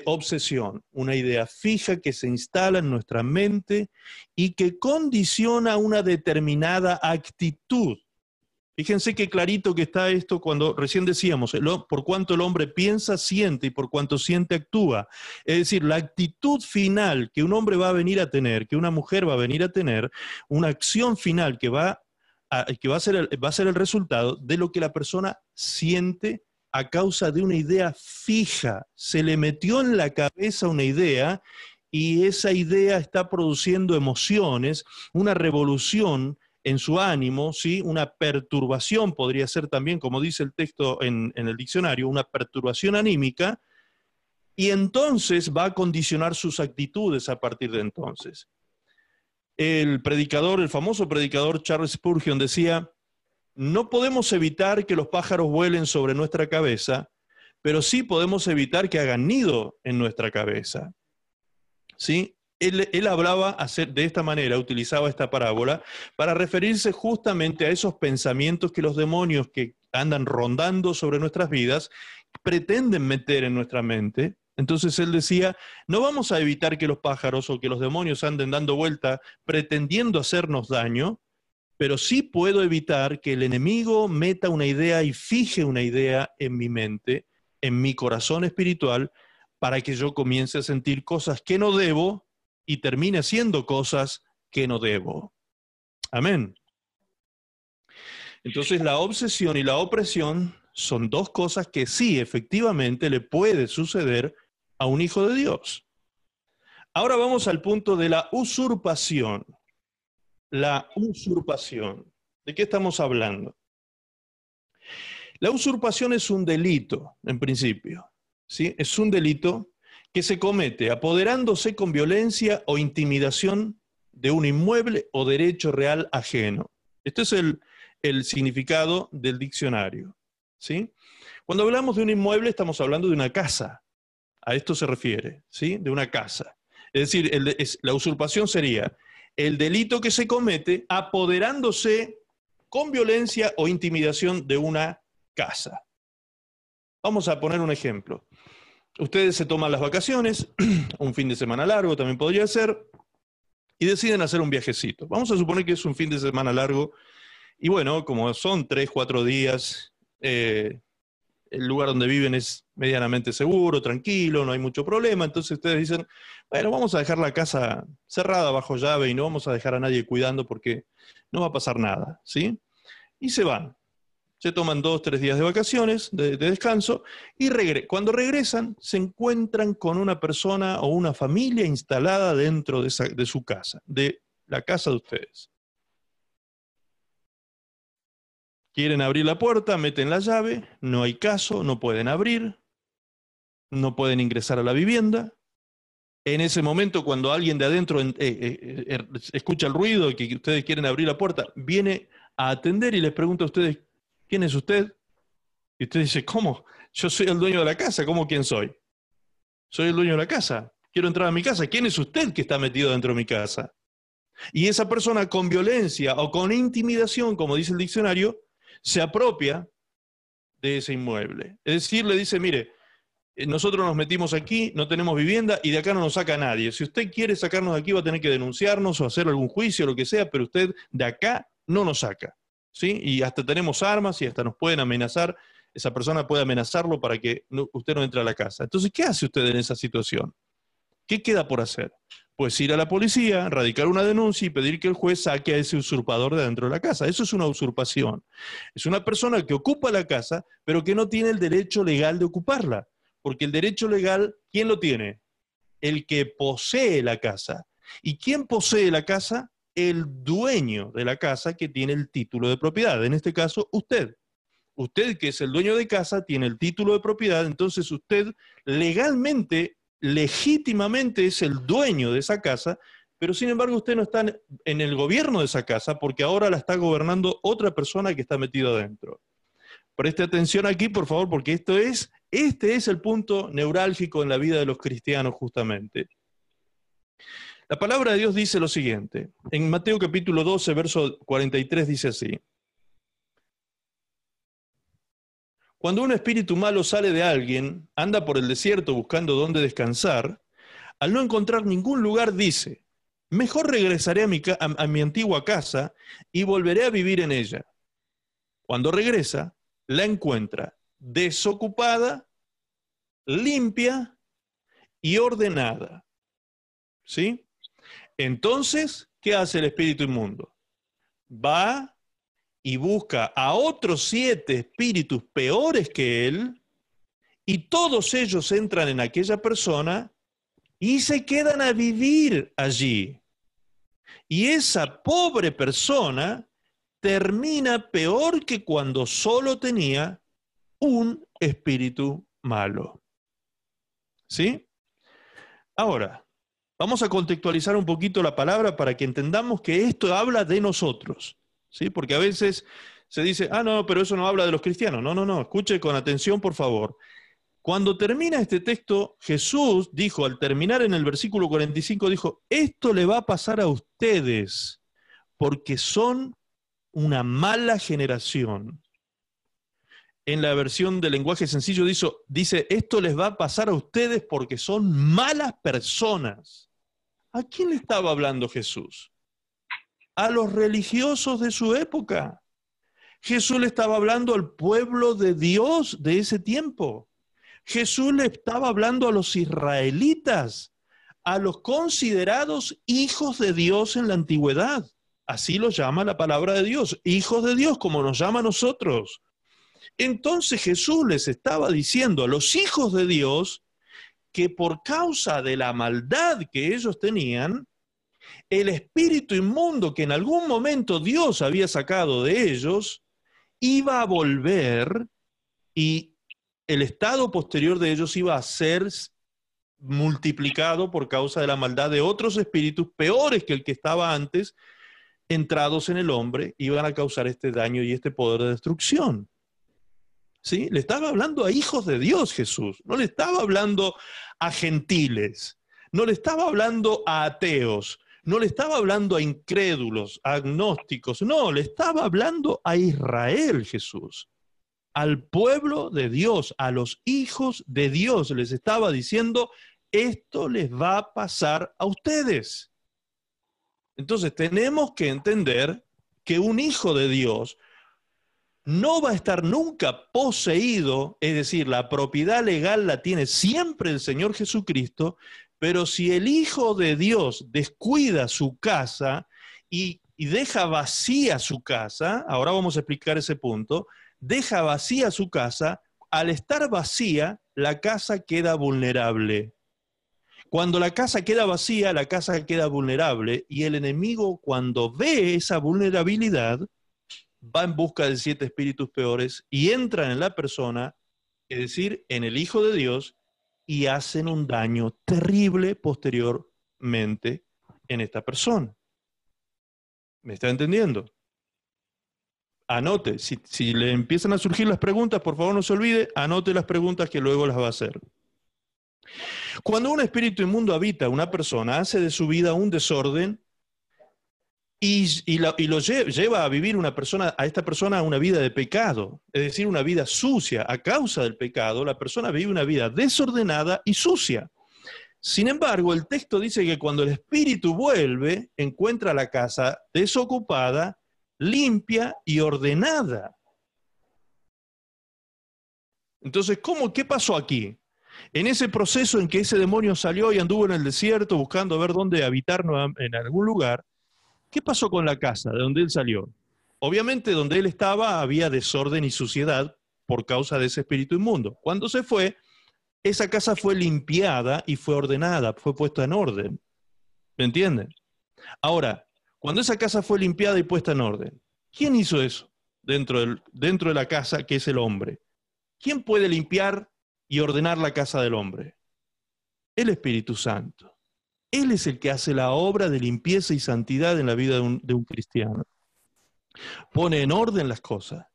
[SPEAKER 1] obsesión, una idea fija que se instala en nuestra mente y que condiciona una determinada actitud Fíjense qué clarito que está esto cuando recién decíamos, por cuanto el hombre piensa, siente y por cuanto siente, actúa. Es decir, la actitud final que un hombre va a venir a tener, que una mujer va a venir a tener, una acción final que va que va a, ser, va a ser el resultado de lo que la persona siente a causa de una idea fija. Se le metió en la cabeza una idea y esa idea está produciendo emociones, una revolución en su ánimo, ¿sí? una perturbación podría ser también, como dice el texto en, en el diccionario, una perturbación anímica, y entonces va a condicionar sus actitudes a partir de entonces. El predicador, el famoso predicador Charles Spurgeon decía, no podemos evitar que los pájaros vuelen sobre nuestra cabeza, pero sí podemos evitar que hagan nido en nuestra cabeza. ¿Sí? él, hablaba de esta manera, utilizaba esta parábola para referirse justamente a esos pensamientos que los demonios que andan rondando sobre nuestras vidas pretenden meter en nuestra mente. Entonces él decía, no vamos a evitar que los pájaros o que los demonios anden dando vuelta pretendiendo hacernos daño, pero sí puedo evitar que el enemigo meta una idea y fije una idea en mi mente, en mi corazón espiritual, para que yo comience a sentir cosas que no debo y termine haciendo cosas que no debo. Amén. Entonces la obsesión y la opresión son dos cosas que sí, efectivamente, le puede suceder a un hijo de Dios. Ahora vamos al punto de la usurpación. La usurpación. ¿De qué estamos hablando? La usurpación es un delito, en principio. ¿sí? Es un delito que se comete apoderándose con violencia o intimidación de un inmueble o derecho real ajeno. Este es el, significado del diccionario. ¿sí? Cuando hablamos de un inmueble estamos hablando de una casa. A esto se refiere, ¿sí? De una casa. Es decir, la usurpación sería el delito que se comete apoderándose con violencia o intimidación de una casa. Vamos a poner un ejemplo. Ustedes se toman las vacaciones, un fin de semana largo también podría ser, y deciden hacer un viajecito. Vamos a suponer que es un fin de semana largo, y bueno, como son tres, cuatro días, eh, el lugar donde viven es medianamente seguro, tranquilo, no hay mucho problema, entonces ustedes dicen, bueno, vamos a dejar la casa cerrada bajo llave y no vamos a dejar a nadie cuidando porque no va a pasar nada, ¿sí? Y se van se toman dos, tres días de vacaciones, de, descanso, y cuando regresan se encuentran con una persona o una familia instalada dentro de, de su casa, de la casa de ustedes. Quieren abrir la puerta, meten la llave, no hay caso, no pueden abrir, no pueden ingresar a la vivienda, En ese momento, cuando alguien de adentro eh, eh, er, escucha el ruido y que ustedes quieren abrir la puerta, viene a atender y les pregunta a ustedes, ¿quién es usted? Y usted dice, ¿cómo? Yo soy el dueño de la casa, ¿cómo quién soy? Soy el dueño de la casa, quiero entrar a mi casa. ¿Quién es usted que está metido dentro de mi casa? Y esa persona con violencia o con intimidación, como dice el diccionario, se apropia de ese inmueble. Es decir, le dice, mire, eh, nosotros nos metimos aquí, no tenemos vivienda y de acá no nos saca nadie. Si usted quiere sacarnos de aquí va a tener que denunciarnos o hacer algún juicio, lo que sea, pero usted de acá no nos saca. ¿sí? Y hasta tenemos armas y hasta nos pueden amenazar. Esa persona puede amenazarlo para que usted no entre a la casa. Entonces, ¿qué hace usted en esa situación? ¿Qué queda por hacer? Pues ir a la policía, radicar una denuncia y pedir que el juez saque a ese usurpador de dentro de la casa. Eso es una usurpación. Es una persona que ocupa la casa, pero que no tiene el derecho legal de ocuparla. Porque el derecho legal, ¿quién lo tiene? El que posee la casa. ¿Y quién posee la casa? El dueño de la casa que tiene el título de propiedad. En este caso, usted. Usted que es el dueño de casa tiene el título de propiedad, entonces usted legalmente, legítimamente es el dueño de esa casa, pero sin embargo usted no está en el gobierno de esa casa porque ahora la está gobernando otra persona que está metida adentro. Preste atención aquí, por favor, porque esto es, este es el punto neurálgico en la vida de los cristianos justamente. La palabra de Dios dice lo siguiente. En Mateo capítulo 12, verso 43 dice así. Cuando un espíritu malo sale de alguien, anda por el desierto buscando dónde descansar, al no encontrar ningún lugar dice, mejor regresaré a mi, antigua casa y volveré a vivir en ella. Cuando regresa, la encuentra desocupada, limpia y ordenada. ¿Sí? Entonces, ¿qué hace el espíritu inmundo? Va y busca a otros siete espíritus peores que él, y todos ellos entran en aquella persona y se quedan a vivir allí. Y esa pobre persona termina peor que cuando solo tenía un espíritu malo. ¿Sí? Ahora, vamos a contextualizar un poquito la palabra para que entendamos que esto habla de nosotros. ¿Sí? Porque a veces se dice, ah, no, pero eso no habla de los cristianos. No, no, no, escuche con atención, por favor. Cuando termina este texto, Jesús dijo, al terminar en el versículo 45, dijo, esto le va a pasar a ustedes, porque son una mala generación. En la versión del lenguaje sencillo dice, dice, esto les va a pasar a ustedes porque son malas personas. ¿A quién le estaba hablando Jesús? A los religiosos de su época. Jesús le estaba hablando al pueblo de Dios de ese tiempo. Jesús le estaba hablando a los israelitas, a los considerados hijos de Dios en la antigüedad. Así lo llama la palabra de Dios, hijos de Dios, como nos llama a nosotros. Entonces Jesús les estaba diciendo a los hijos de Dios que por causa de la maldad que ellos tenían, el espíritu inmundo que en algún momento Dios había sacado de ellos, iba a volver y el estado posterior de ellos iba a ser multiplicado por causa de la maldad de otros espíritus peores que el que estaba antes, entrados en el hombre iban a causar este daño y este poder de destrucción. ¿Sí? Le estaba hablando a hijos de Dios Jesús, no le estaba hablando a gentiles, no le estaba hablando a ateos, no le estaba hablando a incrédulos, a agnósticos, no, le estaba hablando a Israel Jesús, al pueblo de Dios, a los hijos de Dios, les estaba diciendo, esto les va a pasar a ustedes. Entonces tenemos que entender que un hijo de Dios no va a estar nunca poseído, es decir, la propiedad legal la tiene siempre el Señor Jesucristo, pero si el Hijo de Dios descuida su casa y, deja vacía su casa, ahora vamos a explicar ese punto, deja vacía su casa, al estar vacía, la casa queda vulnerable. Cuando la casa queda vacía, la casa queda vulnerable y el enemigo cuando ve esa vulnerabilidad va en busca de siete espíritus peores y entra en la persona, es decir, en el Hijo de Dios, y hacen un daño terrible posteriormente en esta persona. ¿Me está entendiendo? Anote, si, si, le empiezan a surgir las preguntas, por favor no se olvide, anote las preguntas que luego las va a hacer. Cuando un espíritu inmundo habita una persona, hace de su vida un desorden y, lo, lleva a vivir una persona, a esta persona una vida de pecado, es decir, una vida sucia. A causa del pecado, la persona vive una vida desordenada y sucia. Sin embargo, el texto dice que cuando el espíritu vuelve, encuentra la casa desocupada, limpia y ordenada. Entonces, ¿cómo, ¿qué pasó aquí? En ese proceso en que ese demonio salió y anduvo en el desierto buscando ver dónde habitar en algún lugar, ¿Qué pasó con la casa de donde él salió? Obviamente donde él estaba había desorden y suciedad por causa de ese espíritu inmundo. Cuando se fue, esa casa fue limpiada y fue ordenada, fue puesta en orden. ¿Me entienden? Ahora, cuando esa casa fue limpiada y puesta en orden, ¿quién hizo eso dentro, dentro de la casa que es el hombre? ¿Quién puede limpiar y ordenar la casa del hombre? El Espíritu Santo. Él es el que hace la obra de limpieza y santidad en la vida de un, cristiano. Pone en orden las cosas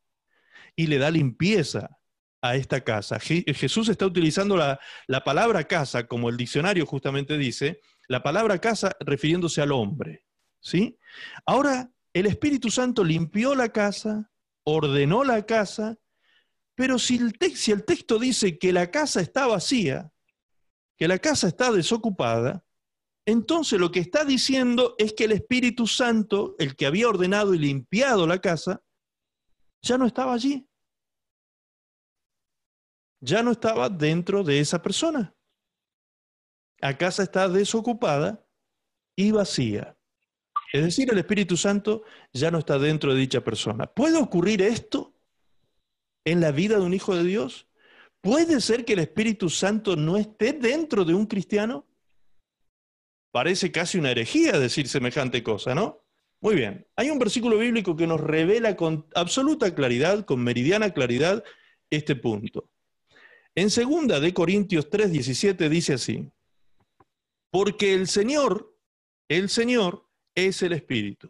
[SPEAKER 1] y le da limpieza a esta casa. Jesús está utilizando la, la, palabra casa, como el diccionario justamente dice, la palabra casa refiriéndose al hombre. ¿sí? Ahora, el Espíritu Santo limpió la casa, ordenó la casa, pero si el texto dice que la casa está vacía, que la casa está desocupada, entonces lo que está diciendo es que el Espíritu Santo, el que había ordenado y limpiado la casa, ya no estaba allí. Ya no estaba dentro de esa persona. La casa está desocupada y vacía. Es decir, el Espíritu Santo ya no está dentro de dicha persona. ¿Puede ocurrir esto en la vida de un hijo de Dios? ¿Puede ser que el Espíritu Santo no esté dentro de un cristiano? Parece casi una herejía decir semejante cosa, ¿no? Muy bien, hay un versículo bíblico que nos revela con absoluta claridad, con meridiana claridad, este punto. En segunda de Corintios 3:17 dice así: Porque el Señor, el Señor es el Espíritu.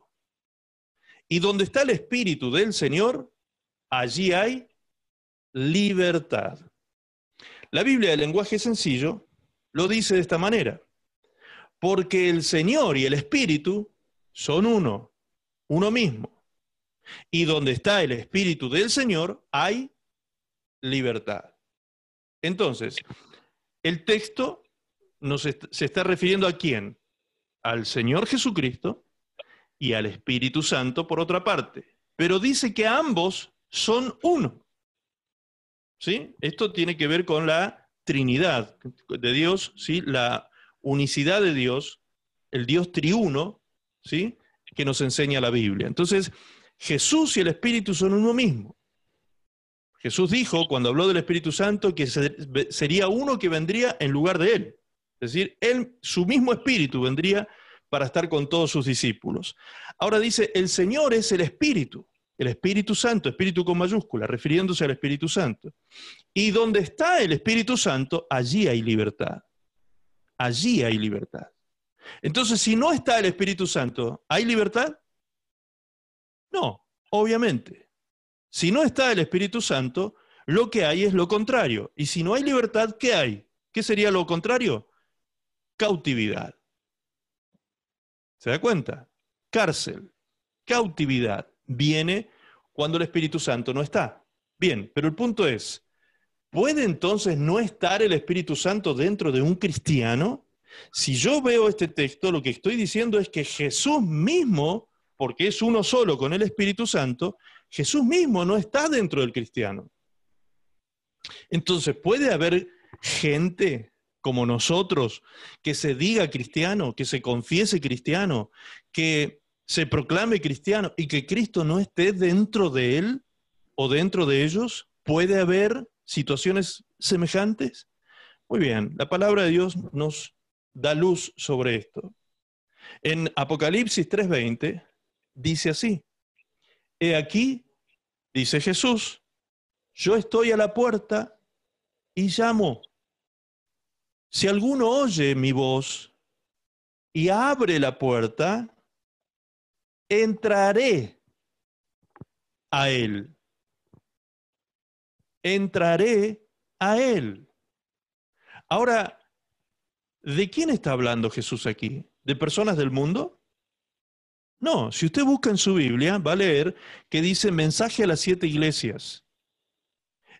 [SPEAKER 1] Y donde está el Espíritu del Señor, allí hay libertad. La Biblia de lenguaje sencillo lo dice de esta manera porque el Señor y el Espíritu son uno, uno mismo. Y donde está el Espíritu del Señor hay libertad. Entonces, el texto nos se está refiriendo a quién? Al Señor Jesucristo y al Espíritu Santo por otra parte. Pero dice que ambos son uno. ¿Sí? Esto tiene que ver con la Trinidad de Dios, ¿sí? La unicidad de Dios, el Dios triuno, ¿sí? que nos enseña la Biblia. Entonces, Jesús y el Espíritu son uno mismo. Jesús dijo, cuando habló del Espíritu Santo, que sería uno que vendría en lugar de él. Es decir, él, su mismo Espíritu vendría para estar con todos sus discípulos. Ahora dice, el Señor es el Espíritu, el Espíritu Santo, Espíritu con mayúscula, refiriéndose al Espíritu Santo. Y donde está el Espíritu Santo, allí hay libertad allí hay libertad. Entonces, si no está el Espíritu Santo, ¿hay libertad? No, obviamente. Si no está el Espíritu Santo, lo que hay es lo contrario. Y si no hay libertad, ¿qué hay? ¿Qué sería lo contrario? Cautividad. ¿Se da cuenta? Cárcel, cautividad, viene cuando el Espíritu Santo no está. Bien, pero el punto es, ¿Puede entonces no estar el Espíritu Santo dentro de un cristiano? Si yo veo este texto, lo que estoy diciendo es que Jesús mismo, porque es uno solo con el Espíritu Santo, Jesús mismo no está dentro del cristiano. Entonces, ¿puede haber gente como nosotros que se diga cristiano, que se confiese cristiano, que se proclame cristiano y que Cristo no esté dentro de él o dentro de ellos? ¿Puede haber situaciones semejantes? Muy bien, la palabra de Dios nos da luz sobre esto. En Apocalipsis 3:20 dice así, He aquí, dice Jesús, yo estoy a la puerta y llamo. si alguno oye mi voz y abre la puerta, entraré a él. Entraré a él. Ahora, ¿de quién está hablando Jesús aquí? ¿De personas del mundo? No, si usted busca en su Biblia, va a leer que dice mensaje a las siete iglesias.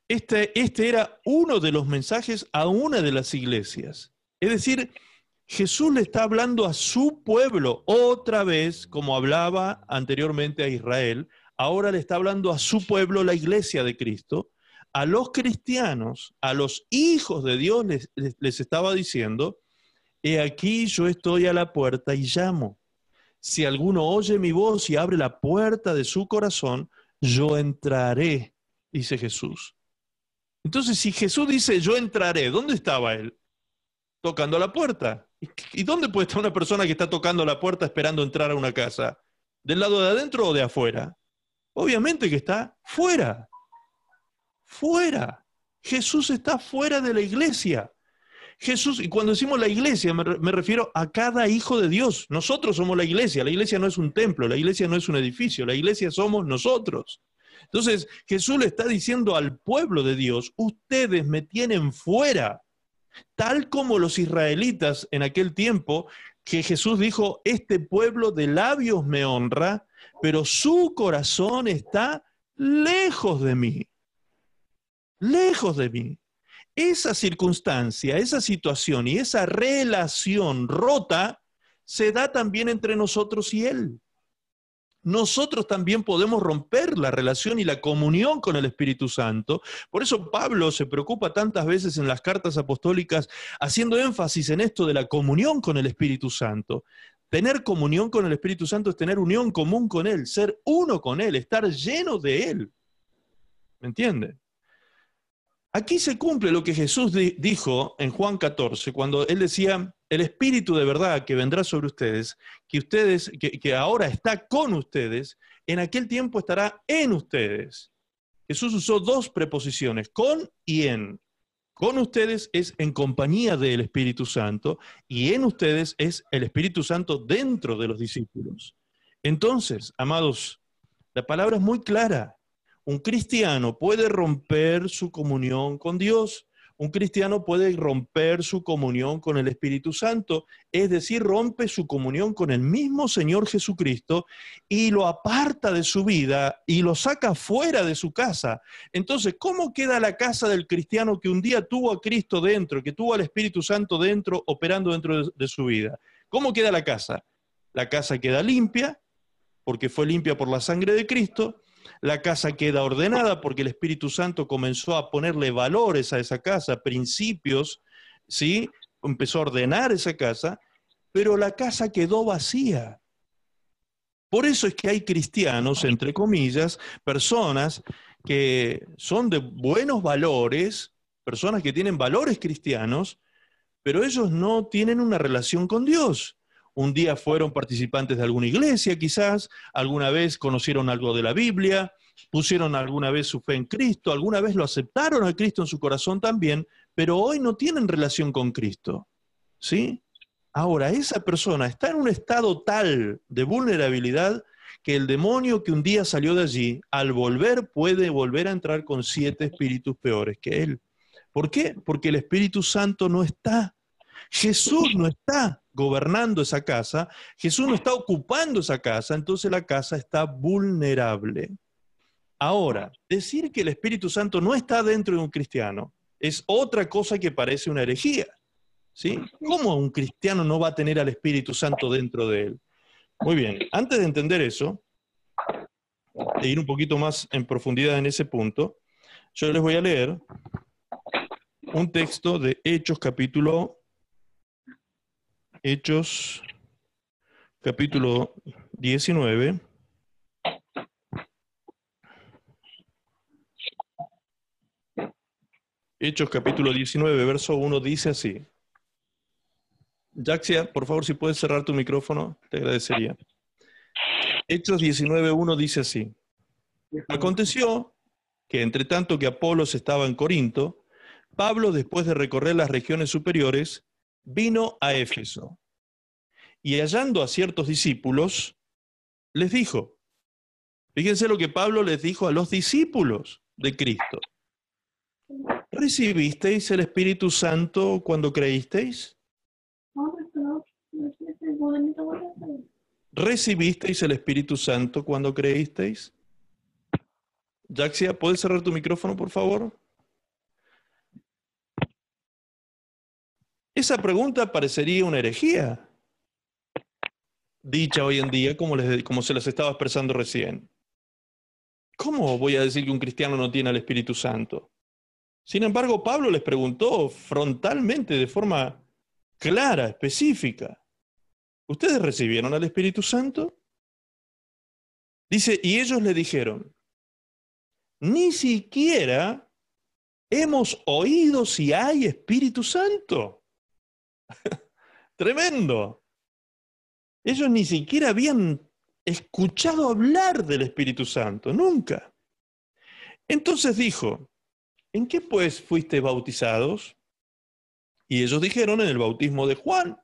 [SPEAKER 1] Este, este era uno de los mensajes a una de las iglesias. Es decir, Jesús le está hablando a su pueblo otra vez, como hablaba anteriormente a Israel, ahora le está hablando a su pueblo, la iglesia de Cristo, a los cristianos, a los hijos de Dios les, estaba diciendo, he aquí yo estoy a la puerta y llamo. Si alguno oye mi voz y abre la puerta de su corazón, yo entraré, dice Jesús. Entonces, si Jesús dice, yo entraré, ¿dónde estaba él? Tocando la puerta. ¿Y dónde puede estar una persona que está tocando la puerta esperando entrar a una casa? ¿Del lado de adentro o de afuera? Obviamente que está fuera. Fuera. Jesús está fuera de la iglesia. Jesús, y cuando decimos la iglesia, me, refiero a cada hijo de Dios. Nosotros somos la iglesia. La iglesia no es un templo, la iglesia no es un edificio, la iglesia somos nosotros. Entonces, Jesús le está diciendo al pueblo de Dios, ustedes me tienen fuera tal como los israelitas en aquel tiempo, que Jesús dijo, este pueblo de labios me honra, pero su corazón está lejos de mí, lejos de mí. Esa circunstancia, esa situación y esa relación rota se da también entre nosotros y Él nosotros también podemos romper la relación y la comunión con el Espíritu Santo. Por eso Pablo se preocupa tantas veces en las cartas apostólicas haciendo énfasis en esto de la comunión con el Espíritu Santo. Tener comunión con el Espíritu Santo es tener unión común con Él, ser uno con Él, estar lleno de Él. ¿Me entiende? Aquí se cumple lo que Jesús dijo en Juan 14, cuando Él decía, el Espíritu de verdad que vendrá sobre ustedes, que ustedes, que, ahora está con ustedes, en aquel tiempo estará en ustedes. Jesús usó dos preposiciones, con y en. Con ustedes es en compañía del Espíritu Santo y en ustedes es el Espíritu Santo dentro de los discípulos. Entonces, amados, la palabra es muy clara. Un cristiano puede romper su comunión con Dios un cristiano puede romper su comunión con el Espíritu Santo, es decir, rompe su comunión con el mismo Señor Jesucristo y lo aparta de su vida y lo saca fuera de su casa. Entonces, ¿cómo queda la casa del cristiano que un día tuvo a Cristo dentro, que tuvo al Espíritu Santo dentro, operando dentro de, su vida? ¿Cómo queda la casa? La casa queda limpia, porque fue limpia por la sangre de Cristo, la casa queda ordenada porque el Espíritu Santo comenzó a ponerle valores a esa casa, principios, ¿sí? Empezó a ordenar esa casa, pero la casa quedó vacía. Por eso es que hay cristianos, entre comillas, personas que son de buenos valores, personas que tienen valores cristianos, pero ellos no tienen una relación con Dios un día fueron participantes de alguna iglesia quizás, alguna vez conocieron algo de la Biblia, pusieron alguna vez su fe en Cristo, alguna vez lo aceptaron a Cristo en su corazón también, pero hoy no tienen relación con Cristo. ¿Sí? Ahora, esa persona está en un estado tal de vulnerabilidad que el demonio que un día salió de allí, al volver puede volver a entrar con siete espíritus peores que él. ¿Por qué? Porque el Espíritu Santo no está. Jesús no está gobernando esa casa, Jesús no está ocupando esa casa, entonces la casa está vulnerable. Ahora, decir que el Espíritu Santo no está dentro de un cristiano es otra cosa que parece una herejía. ¿sí? ¿Cómo un cristiano no va a tener al Espíritu Santo dentro de él? Muy bien, antes de entender eso, de ir un poquito más en profundidad en ese punto, yo les voy a leer un texto de Hechos capítulo Hechos capítulo 19. Hechos capítulo 19, verso 1 dice así. Jaxia, por favor, si puedes cerrar tu micrófono, te agradecería. Hechos 19, 1 dice así. Aconteció que entre tanto que Apolos estaba en Corinto, Pablo, después de recorrer las regiones superiores, vino a Éfeso y hallando a ciertos discípulos, les dijo, fíjense lo que Pablo les dijo a los discípulos de Cristo. ¿Recibisteis el Espíritu Santo cuando creísteis? ¿Recibisteis el Espíritu Santo cuando creísteis? Jaxia, ¿puedes cerrar tu micrófono, por favor? Esa pregunta parecería una herejía, dicha hoy en día como, les, como se las estaba expresando recién. ¿Cómo voy a decir que un cristiano no tiene el Espíritu Santo? Sin embargo, Pablo les preguntó frontalmente, de forma clara, específica, ¿ustedes recibieron al Espíritu Santo? Dice, y ellos le dijeron, ni siquiera hemos oído si hay Espíritu Santo. Tremendo. Ellos ni siquiera habían escuchado hablar del Espíritu Santo, nunca. Entonces dijo, ¿en qué pues fuiste bautizados? Y ellos dijeron en el bautismo de Juan,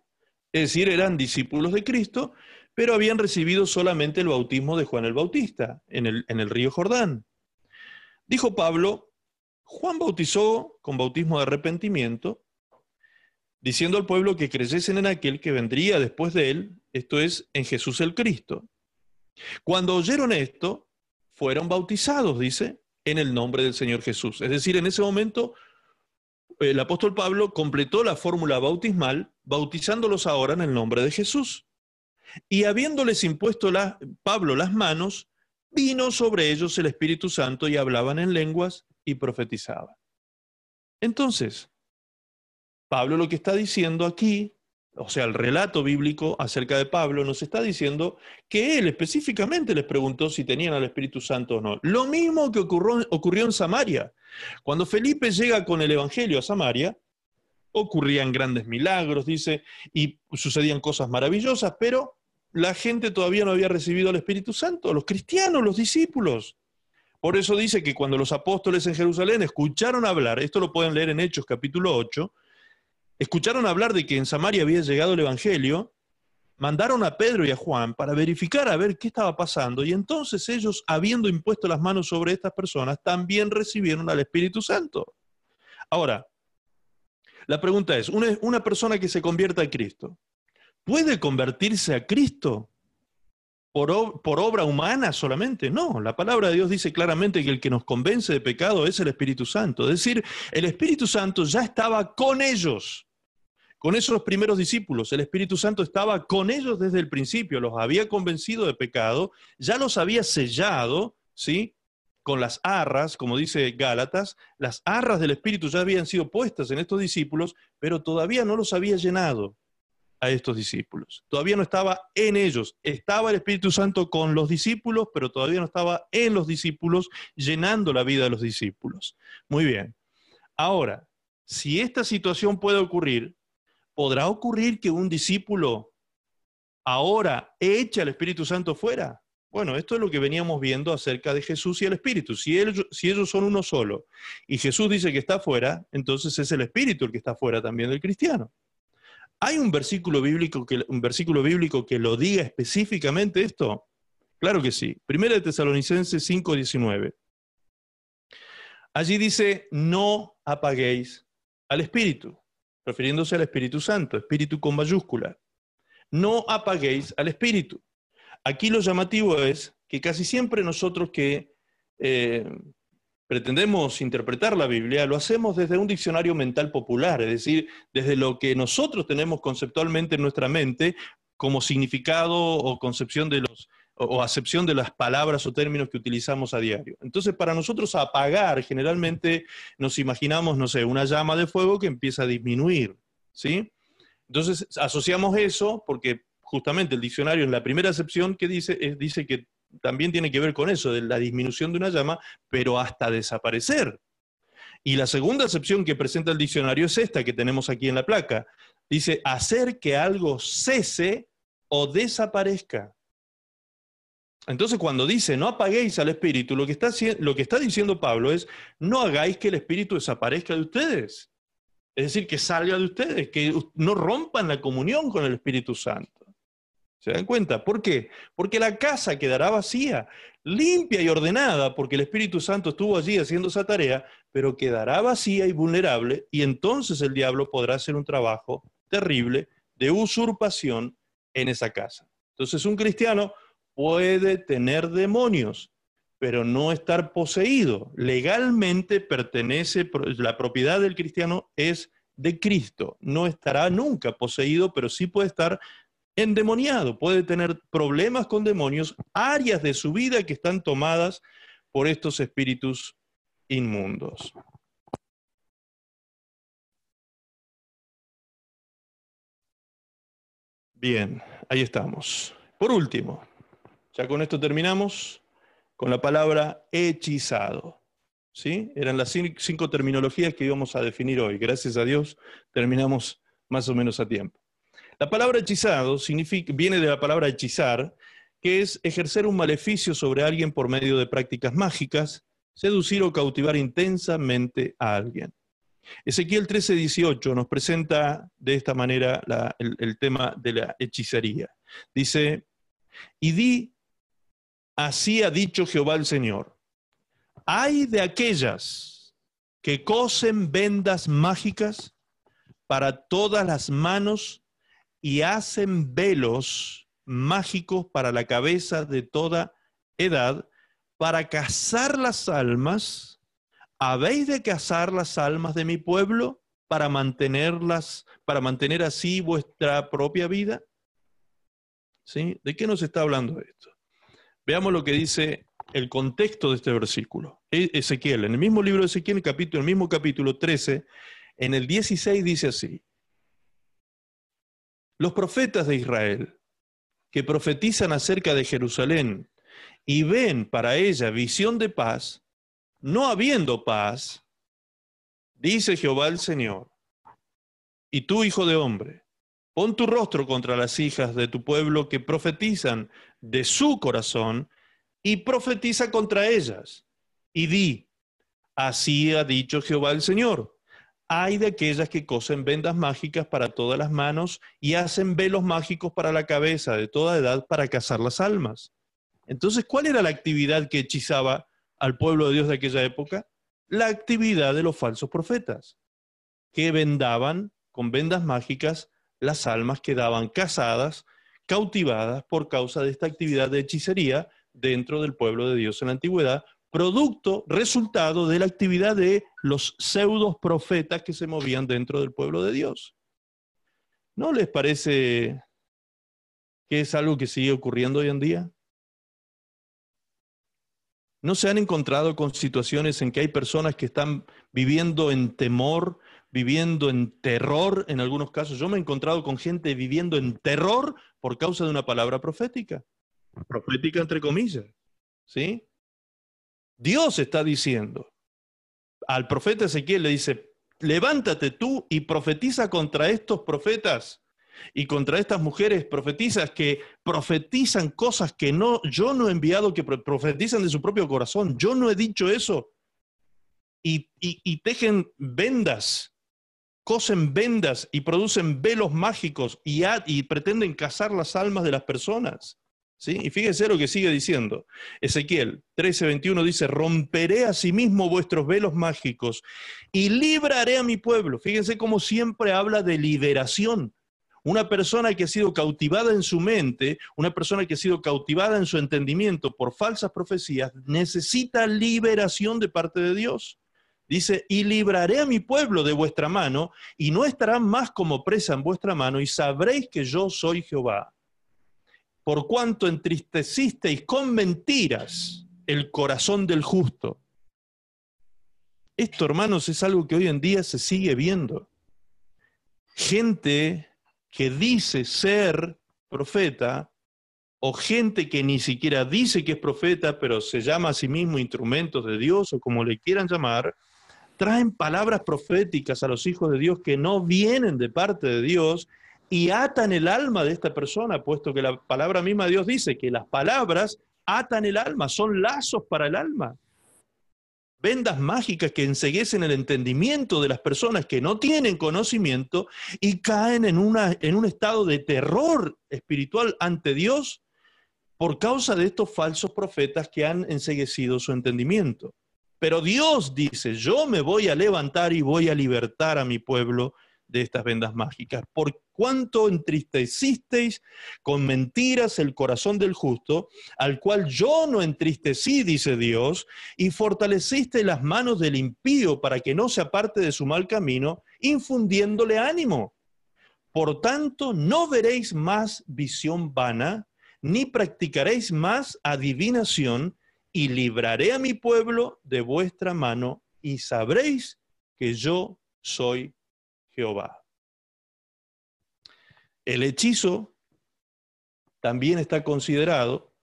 [SPEAKER 1] es decir, eran discípulos de Cristo, pero habían recibido solamente el bautismo de Juan el Bautista en el, en el río Jordán. Dijo Pablo, Juan bautizó con bautismo de arrepentimiento, diciendo al pueblo que creyesen en aquel que vendría después de él, esto es, en Jesús el Cristo. Cuando oyeron esto, fueron bautizados, dice, en el nombre del Señor Jesús. Es decir, en ese momento el apóstol Pablo completó la fórmula bautismal, bautizándolos ahora en el nombre de Jesús. Y habiéndoles impuesto Pablo las manos, vino sobre ellos el Espíritu Santo y hablaban en lenguas y profetizaban. Entonces, Pablo lo que está diciendo aquí, o sea, el relato bíblico acerca de Pablo nos está diciendo que él específicamente les preguntó si tenían al Espíritu Santo o no. Lo mismo que ocurrió, ocurrió en Samaria. Cuando Felipe llega con el Evangelio a Samaria, ocurrían grandes milagros, dice, y sucedían cosas maravillosas, pero la gente todavía no había recibido al Espíritu Santo, los cristianos, los discípulos. Por eso dice que cuando los apóstoles en Jerusalén escucharon hablar, esto lo pueden leer en Hechos capítulo 8, escucharon hablar de que en Samaria había llegado el Evangelio, mandaron a Pedro y a Juan para verificar a ver qué estaba pasando, y entonces ellos, habiendo impuesto las manos sobre estas personas, también recibieron al Espíritu Santo. Ahora, la pregunta es, una, persona que se convierta a Cristo, ¿puede convertirse a Cristo por, por, obra humana solamente. No, la palabra de Dios dice claramente que el que nos convence de pecado es el Espíritu Santo. Es decir, el Espíritu Santo ya estaba con ellos con esos primeros discípulos. El Espíritu Santo estaba con ellos desde el principio, los había convencido de pecado, ya los había sellado, ¿sí? Con las arras, como dice Gálatas, las arras del Espíritu ya habían sido puestas en estos discípulos, pero todavía no los había llenado a estos discípulos. Todavía no estaba en ellos. Estaba el Espíritu Santo con los discípulos, pero todavía no estaba en los discípulos, llenando la vida de los discípulos. Muy bien. Ahora, si esta situación puede ocurrir, ¿podrá ocurrir que un discípulo ahora eche al Espíritu Santo fuera? Bueno, esto es lo que veníamos viendo acerca de Jesús y el Espíritu. Si, ellos son uno solo y Jesús dice que está fuera, entonces es el Espíritu el que está fuera también del cristiano. ¿Hay un versículo bíblico que, un versículo bíblico que lo diga específicamente esto? Claro que sí. Primera de Tesalonicenses 5:19. Allí dice, no apaguéis al Espíritu refiriéndose al Espíritu Santo, Espíritu con mayúscula. No apaguéis al Espíritu. Aquí lo llamativo es que casi siempre nosotros que eh, pretendemos interpretar la Biblia lo hacemos desde un diccionario mental popular, es decir, desde lo que nosotros tenemos conceptualmente en nuestra mente como significado o concepción de los o acepción de las palabras o términos que utilizamos a diario. Entonces, para nosotros apagar, generalmente nos imaginamos, no sé, una llama de fuego que empieza a disminuir, ¿sí? Entonces, asociamos eso porque justamente el diccionario en la primera acepción que dice, dice que también tiene que ver con eso, de la disminución de una llama, pero hasta desaparecer. Y la segunda acepción que presenta el diccionario es esta que tenemos aquí en la placa. Dice, hacer que algo cese o desaparezca. Entonces, cuando dice no apaguéis al Espíritu, lo que, está, diciendo Pablo es no hagáis que el Espíritu desaparezca de ustedes. Es decir, que salga de ustedes, que no rompan la comunión con el Espíritu Santo. ¿Se dan cuenta? ¿Por qué? Porque la casa quedará vacía, limpia y ordenada, porque el Espíritu Santo estuvo allí haciendo esa tarea, pero quedará vacía y vulnerable, y entonces el diablo podrá hacer un trabajo terrible de usurpación en esa casa. Entonces un cristiano puede tener demonios, pero no estar poseído. Legalmente pertenece, la propiedad del cristiano es de Cristo. No estará nunca poseído, pero sí puede estar endemoniado, puede tener problemas con demonios, áreas de su vida que están tomadas por estos espíritus inmundos. Bien, ahí estamos. Por último, ya con esto terminamos con la palabra hechizado. ¿Sí? Eran las cinco terminologías que íbamos a definir hoy. Gracias a Dios terminamos más o menos a tiempo. La palabra hechizado significa, viene de la palabra hechizar, que es ejercer un maleficio sobre alguien por medio de prácticas mágicas, seducir o cautivar intensamente a alguien. Ezequiel 13:18 nos presenta de esta manera el, el tema de la hechicería. Dice, y di, así ha dicho Jehová el Señor, hay de aquellas que cosen vendas mágicas para todas las manos y hacen velos mágicos para la cabeza de toda edad, para cazar las almas. ¿Habéis de cazar las almas de mi pueblo para mantenerlas, para mantener así vuestra propia vida? ¿Sí? ¿De qué nos está hablando esto? Veamos lo que dice el contexto de este versículo. E-, Ezequiel, en el mismo libro de Ezequiel, el, capítulo, el mismo capítulo 13, en el 16 dice así, los profetas de Israel, que profetizan acerca de Jerusalén y ven para ella visión de paz, no habiendo paz, dice Jehová el Señor, y tú, hijo de hombre, pon tu rostro contra las hijas de tu pueblo que profetizan de su corazón y profetiza contra ellas, y di, así ha dicho Jehová el Señor hay de aquellas que cosen vendas mágicas para todas las manos y hacen velos mágicos para la cabeza de toda edad para cazar las almas. Entonces, ¿cuál era la actividad que hechizaba al pueblo de Dios de aquella época? La actividad de los falsos profetas, que vendaban con vendas mágicas las almas que daban cazadas, cautivadas por causa de esta actividad de hechicería dentro del pueblo de Dios en la antigüedad, producto, resultado de la actividad de los pseudos profetas que se movían dentro del pueblo de Dios. ¿No les parece que es algo que sigue ocurriendo hoy en día? ¿No se han encontrado con situaciones en que hay personas que están viviendo en temor, viviendo en terror en algunos casos? Yo me he encontrado con gente viviendo en terror por causa de una palabra profética. Profética entre comillas. ¿Sí? Dios está diciendo, al profeta Ezequiel le dice, levántate tú y profetiza contra estos profetas y contra estas mujeres profetizas que profetizan cosas que no, yo no he enviado, que profetizan de su propio corazón, yo no he dicho eso. Y, tejen vendas, cosen vendas y producen velos mágicos y, pretenden cazar las almas de las personas. Y fíjense lo que sigue diciendo. Ezequiel 13:21 dice, romperé a sí mismo vuestros velos mágicos y libraré a mi pueblo. Fíjense cómo siempre habla de liberación. Una persona que ha sido cautivada en su mente, una persona que ha sido cautivada en su entendimiento por falsas profecías, necesita liberación de parte de Dios. Dice, y libraré a mi pueblo de vuestra mano, y no estarán más como presa en vuestra mano, y sabréis que yo soy Jehová por cuanto entristecisteis con mentiras el corazón del justo. Esto, hermanos, es algo que hoy en día se sigue viendo. Gente que dice ser profeta o gente que ni siquiera dice que es profeta, pero se llama a sí mismo instrumentos de Dios o como le quieran llamar, traen palabras proféticas a los hijos de Dios que no vienen de parte de Dios y atan el alma de esta persona, puesto que la palabra misma de Dios dice que las palabras atan el alma, son lazos para el alma. Vendas mágicas que enseguecen el entendimiento de las personas que no tienen conocimiento y caen en, una, en un estado de terror espiritual ante Dios por causa de estos falsos profetas que han enseguecido su entendimiento. Pero Dios dice, yo me voy a levantar y voy a libertar a mi pueblo de estas vendas mágicas. Por cuanto entristecisteis con mentiras el corazón del justo, al cual yo no entristecí, dice Dios, y fortaleciste las manos del impío para que no se aparte de su mal camino, infundiéndole ánimo. Por tanto, no veréis más visión vana, ni practicaréis más adivinación, y libraré a mi pueblo de vuestra mano, y sabréis que yo soy Jehová. El hechizo también está considerado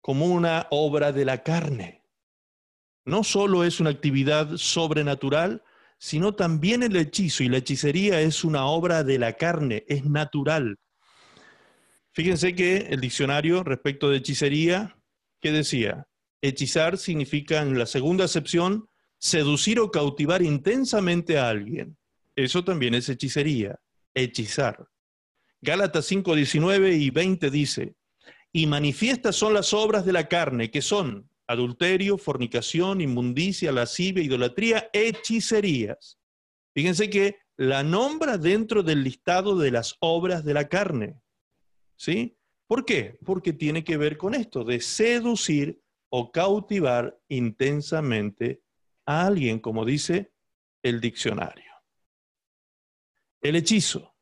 [SPEAKER 1] como una obra de la carne. No solo es una actividad sobrenatural, sino también el hechizo y la hechicería es una obra de la carne, es natural. Fíjense que el diccionario respecto de hechicería, ¿qué decía? Hechizar significa, en la segunda acepción, seducir o cautivar intensamente a alguien. Eso también es hechicería, hechizar. Gálatas 5, 19 y 20 dice, y manifiestas son las obras de la carne, que son adulterio, fornicación, inmundicia, lascivia, idolatría, hechicerías. Fíjense que la nombra dentro del listado de las obras de la carne. ¿Sí? ¿Por qué? Porque tiene que ver con esto, de seducir o cautivar intensamente a alguien, como dice el diccionario. El hechizo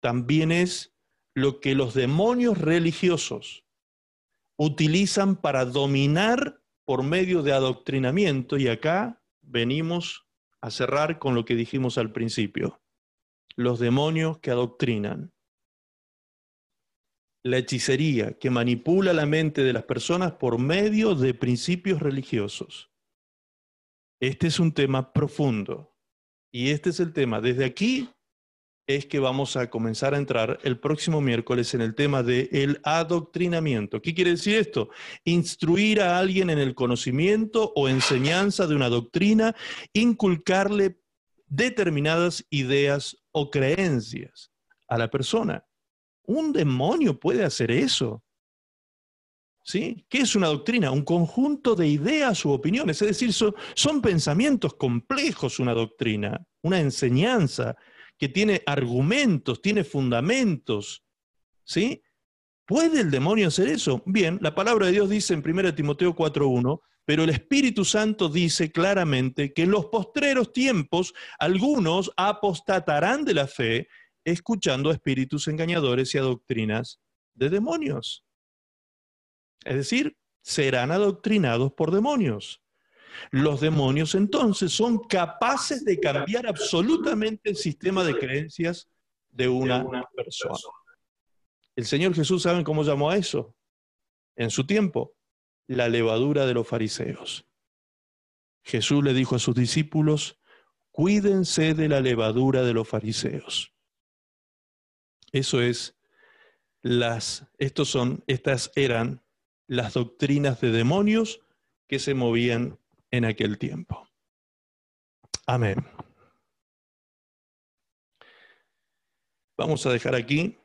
[SPEAKER 1] también es lo que los demonios religiosos utilizan para dominar por medio de adoctrinamiento, y acá venimos a cerrar con lo que dijimos al principio. Los demonios que adoctrinan la hechicería que manipula la mente de las personas por medio de principios religiosos. Este es un tema profundo y este es el tema. Desde aquí es que vamos a comenzar a entrar el próximo miércoles en el tema del el adoctrinamiento. ¿Qué quiere decir esto? Instruir a alguien en el conocimiento o enseñanza de una doctrina, inculcarle determinadas ideas o creencias a la persona. Un demonio puede hacer eso. ¿Sí? ¿Qué es una doctrina? Un conjunto de ideas u opiniones, es decir, son, pensamientos complejos una doctrina, una enseñanza que tiene argumentos, tiene fundamentos. ¿Sí? ¿Puede el demonio hacer eso? Bien, la palabra de Dios dice en 1 Timoteo 4.1, pero el Espíritu Santo dice claramente que en los postreros tiempos algunos apostatarán de la fe escuchando a espíritus engañadores y a doctrinas de demonios. Es decir, serán adoctrinados por demonios. Los demonios entonces son capaces de cambiar absolutamente el sistema de creencias de una persona. El Señor Jesús, ¿saben cómo llamó a eso? En su tiempo, la levadura de los fariseos. Jesús le dijo a sus discípulos, cuídense de la levadura de los fariseos. Eso es, las, estos son, estas eran las doctrinas de demonios que se movían en aquel tiempo. Amén. Vamos a dejar aquí